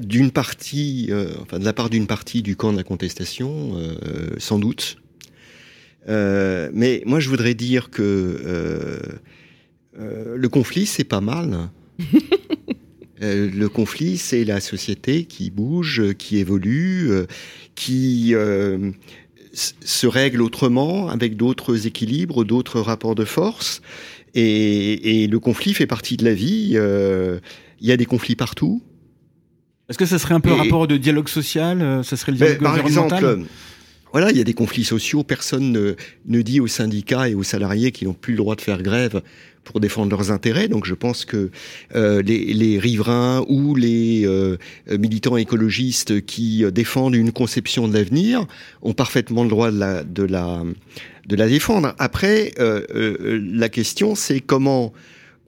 D'une partie, euh, enfin de la part d'une partie du camp de la contestation, euh, sans doute. mais moi, je voudrais dire que le conflit, c'est pas mal. le conflit, c'est la société qui bouge, qui évolue, qui se règle autrement, avec d'autres équilibres, d'autres rapports de force. Et, et, le conflit fait partie de la vie. Il y a des conflits partout. Est-ce que ça serait un peu un rapport de dialogue social euh, Ça serait le dialogue Par exemple, euh, voilà, il y a des conflits sociaux. Personne ne, ne dit aux syndicats et aux salariés qu'ils n'ont plus le droit de faire grève pour défendre leurs intérêts. Donc je pense que euh, les, les, riverains ou les euh, militants écologistes qui défendent une conception de l'avenir ont parfaitement le droit de la, de la, de la défendre. Après, euh, euh la question c'est comment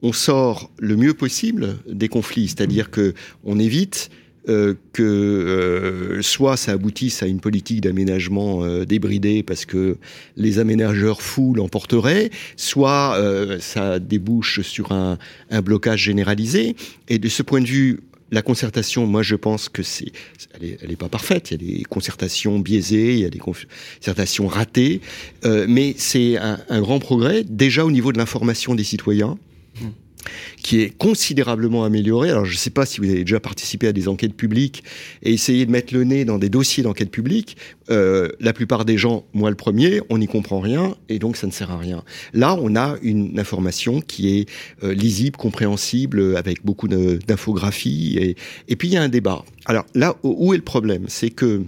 on sort le mieux possible des conflits, c'est-à-dire que on évite euh, que euh, soit ça aboutisse à une politique d'aménagement euh, débridée parce que les aménageurs fous l'emporteraient, soit ça débouche sur un, un, blocage généralisé. Et de ce point de vue, la concertation, moi je pense que c'est, elle est, elle est, pas parfaite. Il y a des concertations biaisées, il y a des concertations ratées, mais c'est un, un, grand progrès déjà au niveau de l'information des citoyens qui est considérablement amélioré. Alors, je ne sais pas si vous avez déjà participé à des enquêtes publiques et essayé de mettre le nez dans des dossiers d'enquête publique. Euh, la plupart des gens, moi le premier, on n'y comprend rien et donc ça ne sert à rien. Là, on a une information qui est euh, lisible, compréhensible, avec beaucoup d'infographies et, et puis il y a un débat. Alors là, où est le problème? C'est que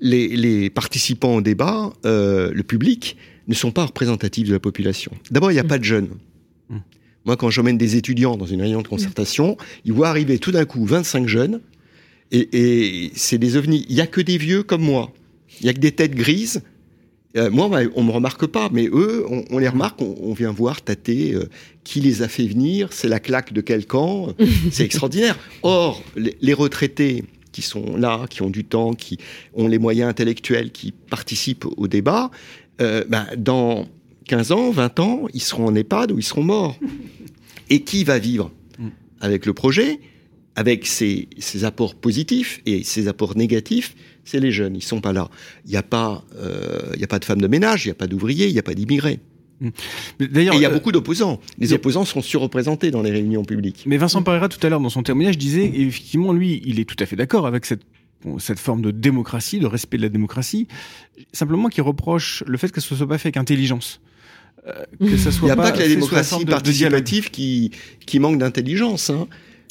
les, les, participants au débat, euh, le public, ne sont pas représentatifs de la population. D'abord, il n'y a mmh. pas de jeunes. Mmh. Moi, quand j'emmène des étudiants dans une réunion de concertation, ils voient arriver tout d'un coup 25 jeunes, et, et c'est des ovnis. Il y a que des vieux comme moi. Il y a que des têtes grises. Euh, moi, on me remarque pas, mais eux, on, on les remarque. On, on, vient voir, tâter, euh, qui les a fait venir. C'est la claque de quel camp C'est extraordinaire. Or, les, les retraités qui sont là, qui ont du temps, qui ont les moyens intellectuels, qui participent au débat, euh, ben, dans 15 ans, 20 ans, ils seront en EHPAD ou ils seront morts. Et qui va vivre mm. avec le projet, avec ses, ses, apports positifs et ses apports négatifs C'est les jeunes, ils sont pas là. Il n'y a pas, euh, il y a pas de femmes de ménage, il n'y a pas d'ouvriers, il n'y a pas d'immigrés. Mmh. D'ailleurs, il y a beaucoup d'opposants. Les opposants sont surreprésentés dans les réunions publiques. Mais Vincent Pereira, tout à l'heure, dans son témoignage, disait, effectivement, lui, il est tout à fait d'accord avec cette cette forme de démocratie, de respect de la démocratie, simplement qu'il reproche le fait que ce soit pas fait avec intelligence. Euh, que ça soit Il n'y a pas, que la démocratie participative qui, qui manque d'intelligence. Hein.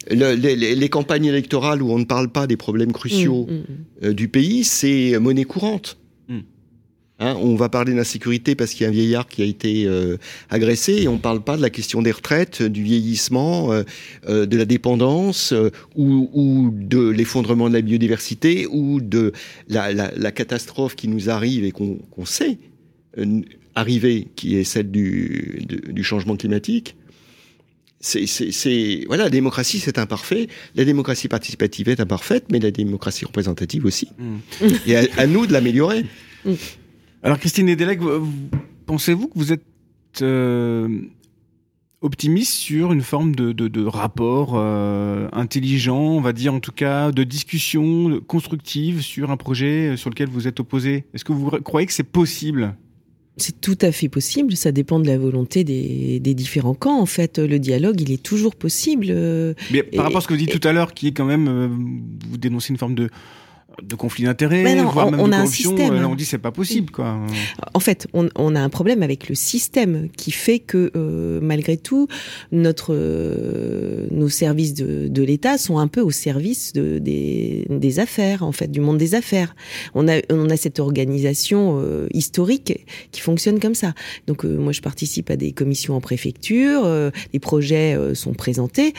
les, campagnes électorales où on ne parle pas des problèmes cruciaux mmh, mmh, mmh. Euh, du pays, c'est monnaie courante. Hein, on va parler d'insécurité parce qu'il y a un vieillard qui a été euh, agressé et on ne parle pas de la question des retraites, du vieillissement, euh, euh, de la dépendance ou, de l'effondrement de la biodiversité ou de la, catastrophe qui nous arrive et qu'on sait arriver, qui est celle du, changement climatique. C'est voilà, la démocratie c'est imparfait, la démocratie participative est imparfaite, mais la démocratie représentative aussi. Mmh. Et à, nous de l'améliorer. Mmh. Alors Christine Nedelec, pensez-vous que vous êtes euh, optimiste sur une forme de, rapport euh, intelligent, on va dire en tout cas, de discussion constructive sur un projet sur lequel vous êtes opposé? Est-ce que vous croyez que c'est possible? C'est tout à fait possible, ça dépend de la volonté des, différents camps. En fait, le dialogue, il est toujours possible. Mais par rapport à ce que vous dites tout à l'heure, qui est quand même, euh, vous dénoncez une forme de, de conflits d'intérêts, voire même on de a corruption. Un système. on dit c'est pas possible, quoi. En fait, on, a un problème avec le système qui fait que euh, malgré tout, notre euh, nos services de, de l'État sont un peu au service de, des, des, affaires, en fait, du monde des affaires. On a on a cette organisation euh, historique qui fonctionne comme ça. Donc moi, je participe à des commissions en préfecture, les projets sont présentés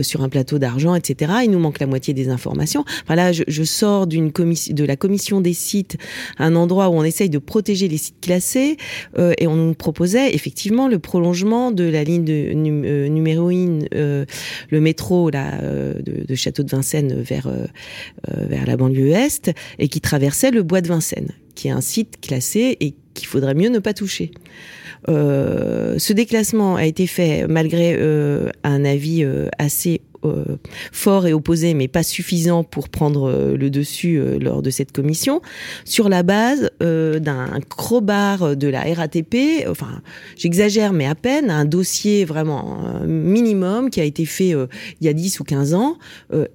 sur un plateau d'argent, etc. Il nous manque la moitié des informations. Enfin là, je, je sors d'une de la commission des sites, un endroit où on essaye de protéger les sites classés, euh, et on nous proposait effectivement le prolongement de la ligne de euh, numéro 1, euh, le métro là, de, Château de Vincennes vers, vers la banlieue est, et qui traversait le bois de Vincennes, qui est un site classé et qu'il faudrait mieux ne pas toucher. ce déclassement a été fait malgré un avis assez euh, fort et opposé, mais pas suffisant pour prendre euh, le dessus euh, lors de cette commission, sur la base d'un crowbar de la RATP, enfin j'exagère mais à peine, un dossier vraiment minimum qui a été fait il y a 10 ou 15 ans,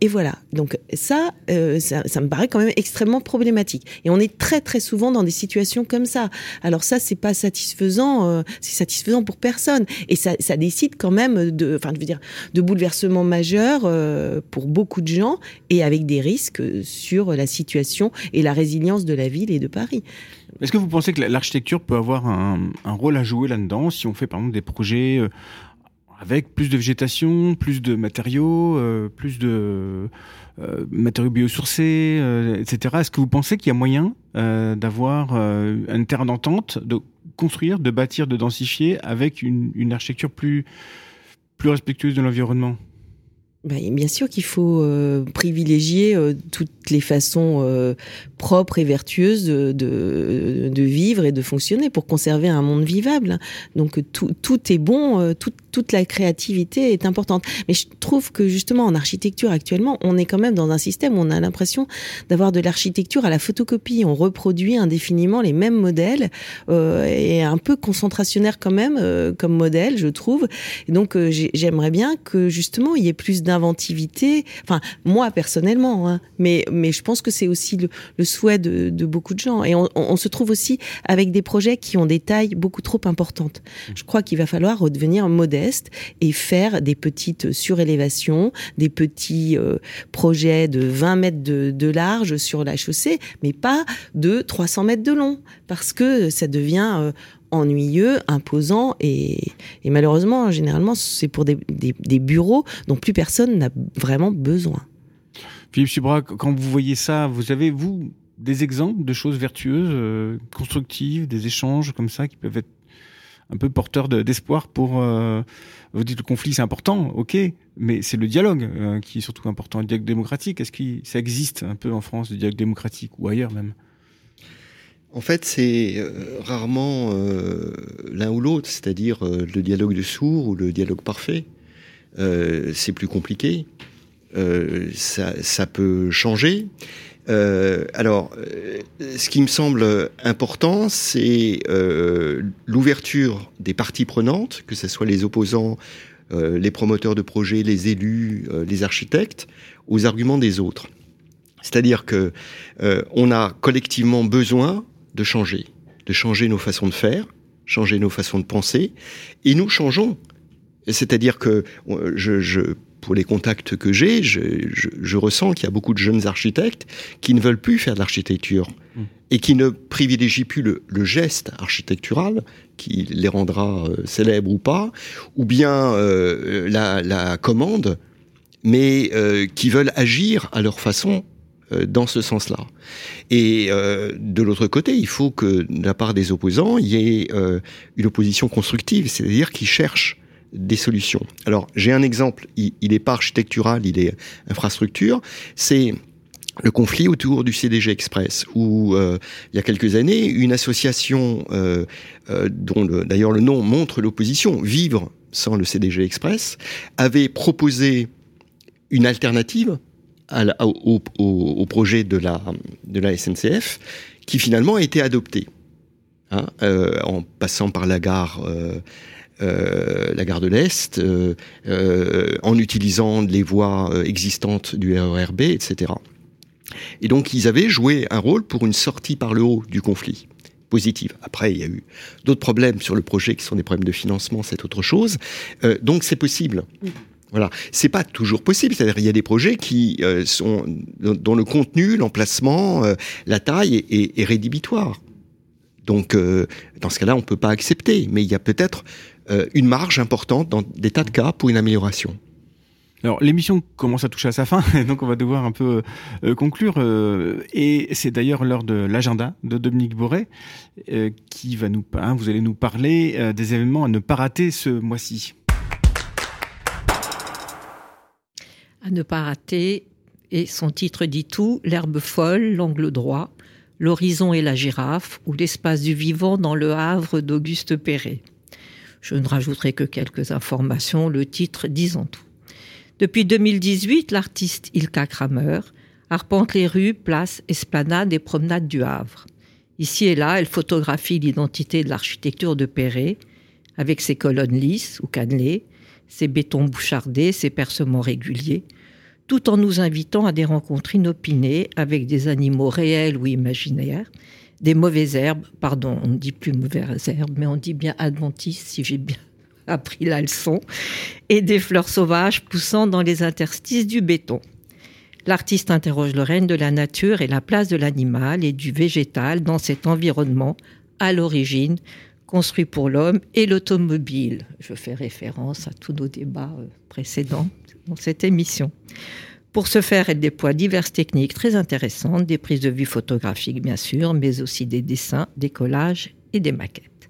et voilà. Donc ça, ça, ça, me paraît quand même extrêmement problématique. Et on est très très souvent dans des situations comme ça. Alors ça, c'est pas satisfaisant, c'est satisfaisant pour personne, et ça, ça décide quand même de, enfin je veux dire, de bouleversements majeurs euh, pour beaucoup de gens et avec des risques sur la situation et la résilience de la ville et de Paris. Est-ce que vous pensez que l'architecture peut avoir un, rôle à jouer là-dedans si on fait par exemple des projets euh, avec plus de végétation, plus de matériaux, euh, plus de matériaux biosourcés, etc. Est-ce que vous pensez qu'il y a moyen d'avoir une terre d'entente, de construire, de bâtir, de densifier avec une, une architecture plus, plus respectueuse de l'environnement? Bien sûr qu'il faut euh, privilégier euh, toutes les façons euh, propres et vertueuses de, de, de, vivre et de fonctionner pour conserver un monde vivable. Donc tout, tout est bon, tout, toute la créativité est importante. Mais je trouve que justement en architecture actuellement, on est quand même dans un système où on a l'impression d'avoir de l'architecture à la photocopie. On reproduit indéfiniment les mêmes modèles et un peu concentrationnaire quand même comme modèle, je trouve. Et donc j'aimerais bien que justement il y ait plus d'un inventivité. Enfin, moi personnellement, hein. mais mais je pense que c'est aussi le, souhait de, beaucoup de gens. Et on, se trouve aussi avec des projets qui ont des tailles beaucoup trop importantes. Je crois qu'il va falloir redevenir modeste et faire des petites surélévations, des petits euh, projets de 20 mètres de, de large sur la chaussée, mais pas de 300 mètres de long, parce que ça devient euh, ennuyeux, imposant et, malheureusement, généralement, c'est pour des, bureaux dont plus personne n'a vraiment besoin. Philippe Subra, quand vous voyez ça, vous avez, vous, des exemples de choses vertueuses, euh, constructives, des échanges comme ça qui peuvent être un peu porteurs d'espoir pour... Euh, vous dites le conflit c'est important, ok, mais c'est le dialogue euh, qui est surtout important, le dialogue démocratique. Est-ce que ça existe un peu en France, le dialogue démocratique ou ailleurs même? En fait, c'est euh, rarement euh, l'un ou l'autre, c'est-à-dire euh, le dialogue de sourds ou le dialogue parfait. c'est plus compliqué. Ça, peut changer. Alors, ce qui me semble important, c'est l'ouverture des parties prenantes, que ce soit les opposants, les promoteurs de projets, les élus, les architectes, aux arguments des autres. C'est-à-dire que on a collectivement besoin de changer, de changer nos façons de faire, changer nos façons de penser, et nous changeons. C'est-à-dire que euh, je, je, pour les contacts que j'ai, je, je, je, ressens qu'il y a beaucoup de jeunes architectes qui ne veulent plus faire de l'architecture mmh. et qui ne privilégient plus le, le, geste architectural qui les rendra euh, célèbres ou pas, ou bien euh, la, la, commande, mais euh, qui veulent agir à leur façon dans ce sens-là. Et euh, de l'autre côté, il faut que de la part des opposants, il y ait euh, une opposition constructive, c'est-à-dire qui cherchent des solutions. Alors, j'ai un exemple, il n'est pas architectural, il est infrastructure, c'est le conflit autour du CDG Express, où euh, il y a quelques années, une association euh, euh, dont d'ailleurs le nom montre l'opposition, Vivre sans le CDG Express, avait proposé une alternative au, projet de la, SNCF, qui finalement a été adopté, hein, euh, en passant par la gare. Euh, euh, la gare de l'Est, en utilisant les voies existantes du RERB, etc. Et donc ils avaient joué un rôle pour une sortie par le haut du conflit positive. Après, il y a eu d'autres problèmes sur le projet qui sont des problèmes de financement, c'est autre chose. Donc c'est possible. Voilà, c'est pas toujours possible. C'est-à-dire, il y a des projets qui euh, sont dont le contenu, l'emplacement, euh, la taille est, rédhibitoire. Donc, euh, dans ce cas-là, on peut pas accepter. Mais il y a peut-être une marge importante dans des tas de cas pour une amélioration. Alors l'émission commence à toucher à sa fin, donc on va devoir un peu conclure. Et c'est d'ailleurs l'heure de l'agenda de Dominique Boré qui va nous, hein, vous allez nous parler des événements à ne pas rater ce mois-ci. À ne pas rater, et son titre dit tout, l'herbe folle, l'angle droit, l'horizon et la girafe, ou l'espace du vivant dans le Havre d'Auguste Perret. Je ne rajouterai que quelques informations, le titre disant tout. Depuis 2018, l'artiste Ilka Kramer arpente les rues, places, esplanades et promenades du Havre. Ici et là, elle photographie l'identité de l'architecture de Perret, avec ses colonnes lisses ou cannelées, ses bétons bouchardés, ses percements réguliers, tout en nous invitant à des rencontres inopinées avec des animaux réels ou imaginaires, des mauvaises herbes, pardon, on ne dit plus mauvaises herbes, mais on dit bien adventices, si j'ai bien appris la leçon, et des fleurs sauvages poussant dans les interstices du béton. L'artiste interroge le règne de la nature et la place de l'animal et du végétal dans cet environnement, à l'origine, construit pour l'homme et l'automobile. Je fais référence à tous nos débats précédents dans cette émission. Pour ce faire, elle déploie diverses techniques très intéressantes, des prises de vue photographiques bien sûr, mais aussi des dessins, des collages et des maquettes.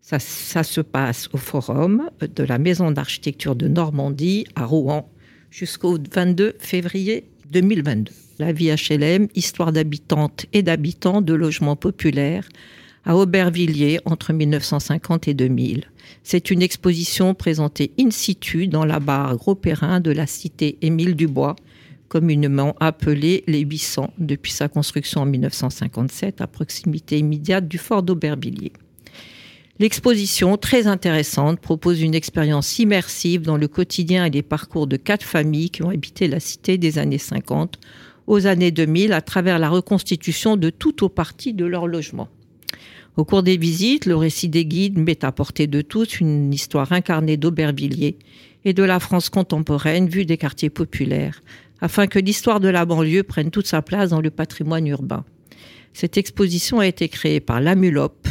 Ça, ça, se passe au forum de la Maison d'architecture de Normandie à Rouen jusqu'au 22 février 2022. La vie HLM, histoire d'habitantes et d'habitants de logements populaires à Aubervilliers entre 1950 et 2000. C'est une exposition présentée in situ dans la barre Gros Perrin de la cité Émile Dubois, communément appelée les 800 depuis sa construction en 1957 à proximité immédiate du fort d'Aubervilliers. L'exposition, très intéressante, propose une expérience immersive dans le quotidien et les parcours de quatre familles qui ont habité la cité des années 50 aux années 2000 à travers la reconstitution de tout ou partie de leur logement. Au cours des visites, le récit des guides met à portée de tous une histoire incarnée d'Aubervilliers et de la France contemporaine vue des quartiers populaires, afin que l'histoire de la banlieue prenne toute sa place dans le patrimoine urbain. Cette exposition a été créée par l'AMULOP,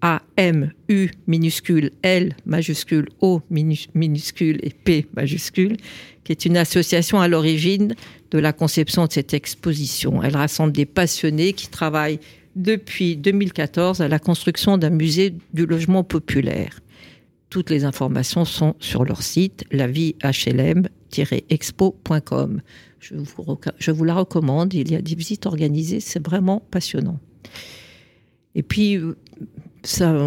a, M, U minuscule, L majuscule, O minuscule et P majuscule, qui est une association à l'origine de la conception de cette exposition. Elle rassemble des passionnés qui travaillent depuis 2014 à la construction d'un musée du logement populaire. Toutes les informations sont sur leur site laviehlm-expo.com. Je vous, je vous la recommande, il y a des visites organisées, c'est vraiment passionnant. Et puis,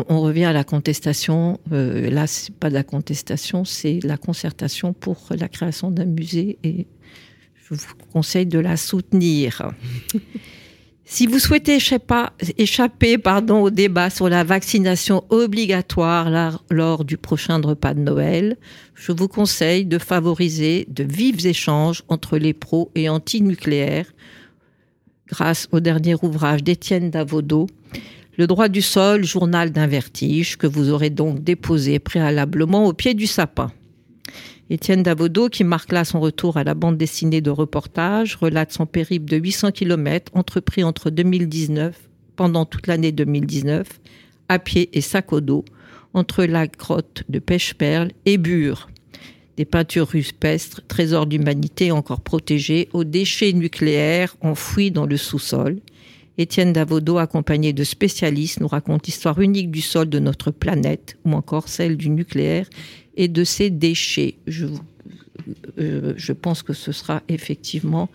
on revient à la contestation. Euh, là, c'est pas de la contestation, c'est la concertation pour la création d'un musée. Et Je vous conseille de la soutenir. Si vous souhaitez échapper, au débat sur la vaccination obligatoire lors du prochain repas de Noël, je vous conseille de favoriser de vifs échanges entre les pros et anti-nucléaires grâce au dernier ouvrage d'Étienne Davodo, Le droit du sol, journal d'un vertige, que vous aurez donc déposé préalablement au pied du sapin. Étienne Davodo, qui marque là son retour à la bande dessinée de reportage, relate son périple de 800 km entrepris entre 2019, pendant toute l'année 2019, à pied et sac au dos, entre la grotte de Pêche-Perle et Bure. Des peintures rupestres, trésors d'humanité encore protégés, aux déchets nucléaires enfouis dans le sous-sol. Étienne Davodo, accompagné de spécialistes, nous raconte l'histoire unique du sol de notre planète, ou encore celle du nucléaire et de ses déchets. Je, euh, je pense que ce sera effectivement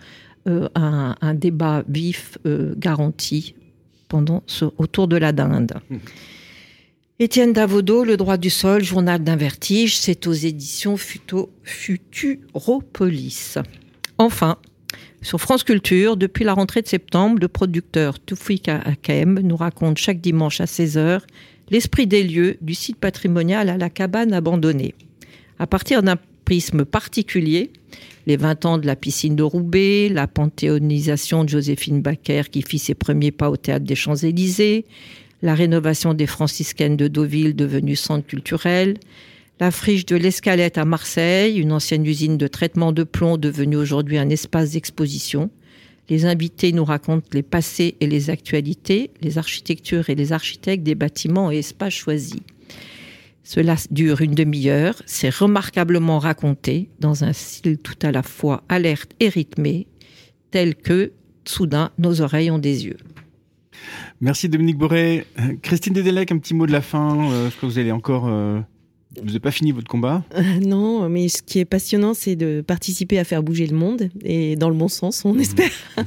euh, un, débat vif euh, garanti pendant autour de la dinde. Mmh. Étienne Davodo, Le droit du sol, journal d'un vertige, c'est aux éditions Futuropolis. Enfin, sur France Culture, depuis la rentrée de septembre, le producteur Toufik Akem nous raconte chaque dimanche à 16h l'esprit des lieux du site patrimonial à la cabane abandonnée. À partir d'un prisme particulier, les 20 ans de la piscine de Roubaix, la panthéonisation de Joséphine Baker qui fit ses premiers pas au théâtre des Champs-Élysées, la rénovation des franciscaines de Deauville devenue centre culturel, la friche de l'Escalette à Marseille, une ancienne usine de traitement de plomb devenue aujourd'hui un espace d'exposition, les invités nous racontent les passés et les actualités, les architectures et les architectes des bâtiments et espaces choisis. Cela dure une demi-heure, c'est remarquablement raconté dans un style tout à la fois alerte et rythmé, tel que soudain nos oreilles ont des yeux. Merci Dominique Boré. Christine Dedelec, un petit mot de la fin. Euh, je crois que vous allez encore euh, vous n'avez pas fini votre combat? Euh, Non, mais ce qui est passionnant, c'est de participer à faire bouger le monde, et dans le bon sens, on mmh. espère.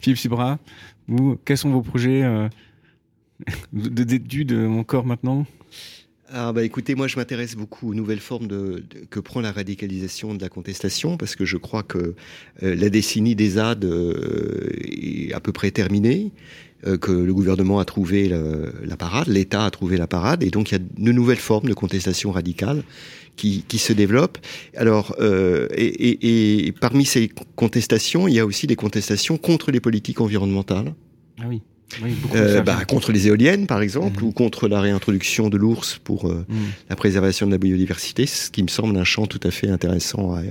Philippe Sibra, vous, quels sont vos projets euh, d'études encore maintenant? Ah bah écoutez, moi je m'intéresse beaucoup aux nouvelles formes de, que prend la radicalisation de la contestation parce que je crois que euh, la décennie des ZAD est à peu près terminée. Euh, que le gouvernement a trouvé la parade, l'État a trouvé la parade, et donc il y a de nouvelles formes de contestation radicale qui, qui se développent. Alors, euh, et, et, et, parmi ces contestations, il y a aussi des contestations contre les politiques environnementales. Ah oui. Oui, euh, bah, contre les éoliennes, par exemple, mmh. ou contre la réintroduction de l'ours pour euh, mmh. la préservation de la biodiversité, ce qui me semble un champ tout à fait intéressant à,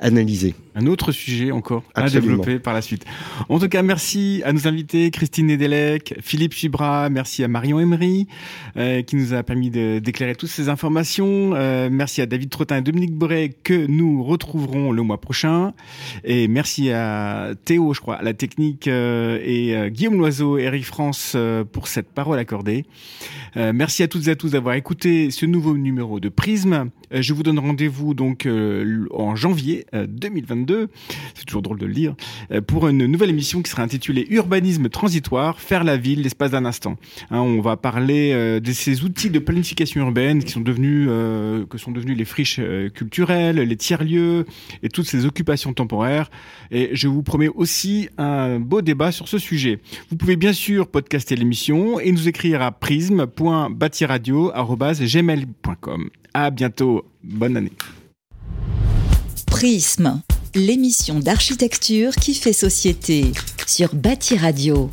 analyser. Un autre sujet encore à développer par la suite. En tout cas, merci à nos invités, Christine Nedelec, Philippe Chibra, merci à Marion Emery, euh, qui nous a permis d'éclairer toutes ces informations. Euh, merci à David Trottin et Dominique Boré, que nous retrouverons le mois prochain. Et merci à Théo, je crois, à la technique, euh, et euh, Guillaume Loiseau, Eric France, euh, pour cette parole accordée. Euh, merci à toutes et à tous d'avoir écouté ce nouveau numéro de Prisme. Je vous donne rendez-vous donc en janvier 2022. Euh, C'est toujours drôle de le. Euh, pour une nouvelle émission qui sera intitulée Urbanisme transitoire, faire la ville l'espace d'un instant. Hein, on va parler euh, de ces outils de planification urbaine qui sont devenus, que sont devenus les friches culturelles, les tiers-lieux et toutes ces occupations temporaires. Et je vous promets aussi un beau débat sur ce sujet. Vous pouvez bien sûr podcaster l'émission et nous écrire à prisme.batiradio.gmail.com. À bientôt. Bonne année. Prisme, l'émission d'architecture qui fait société sur Bâti Radio.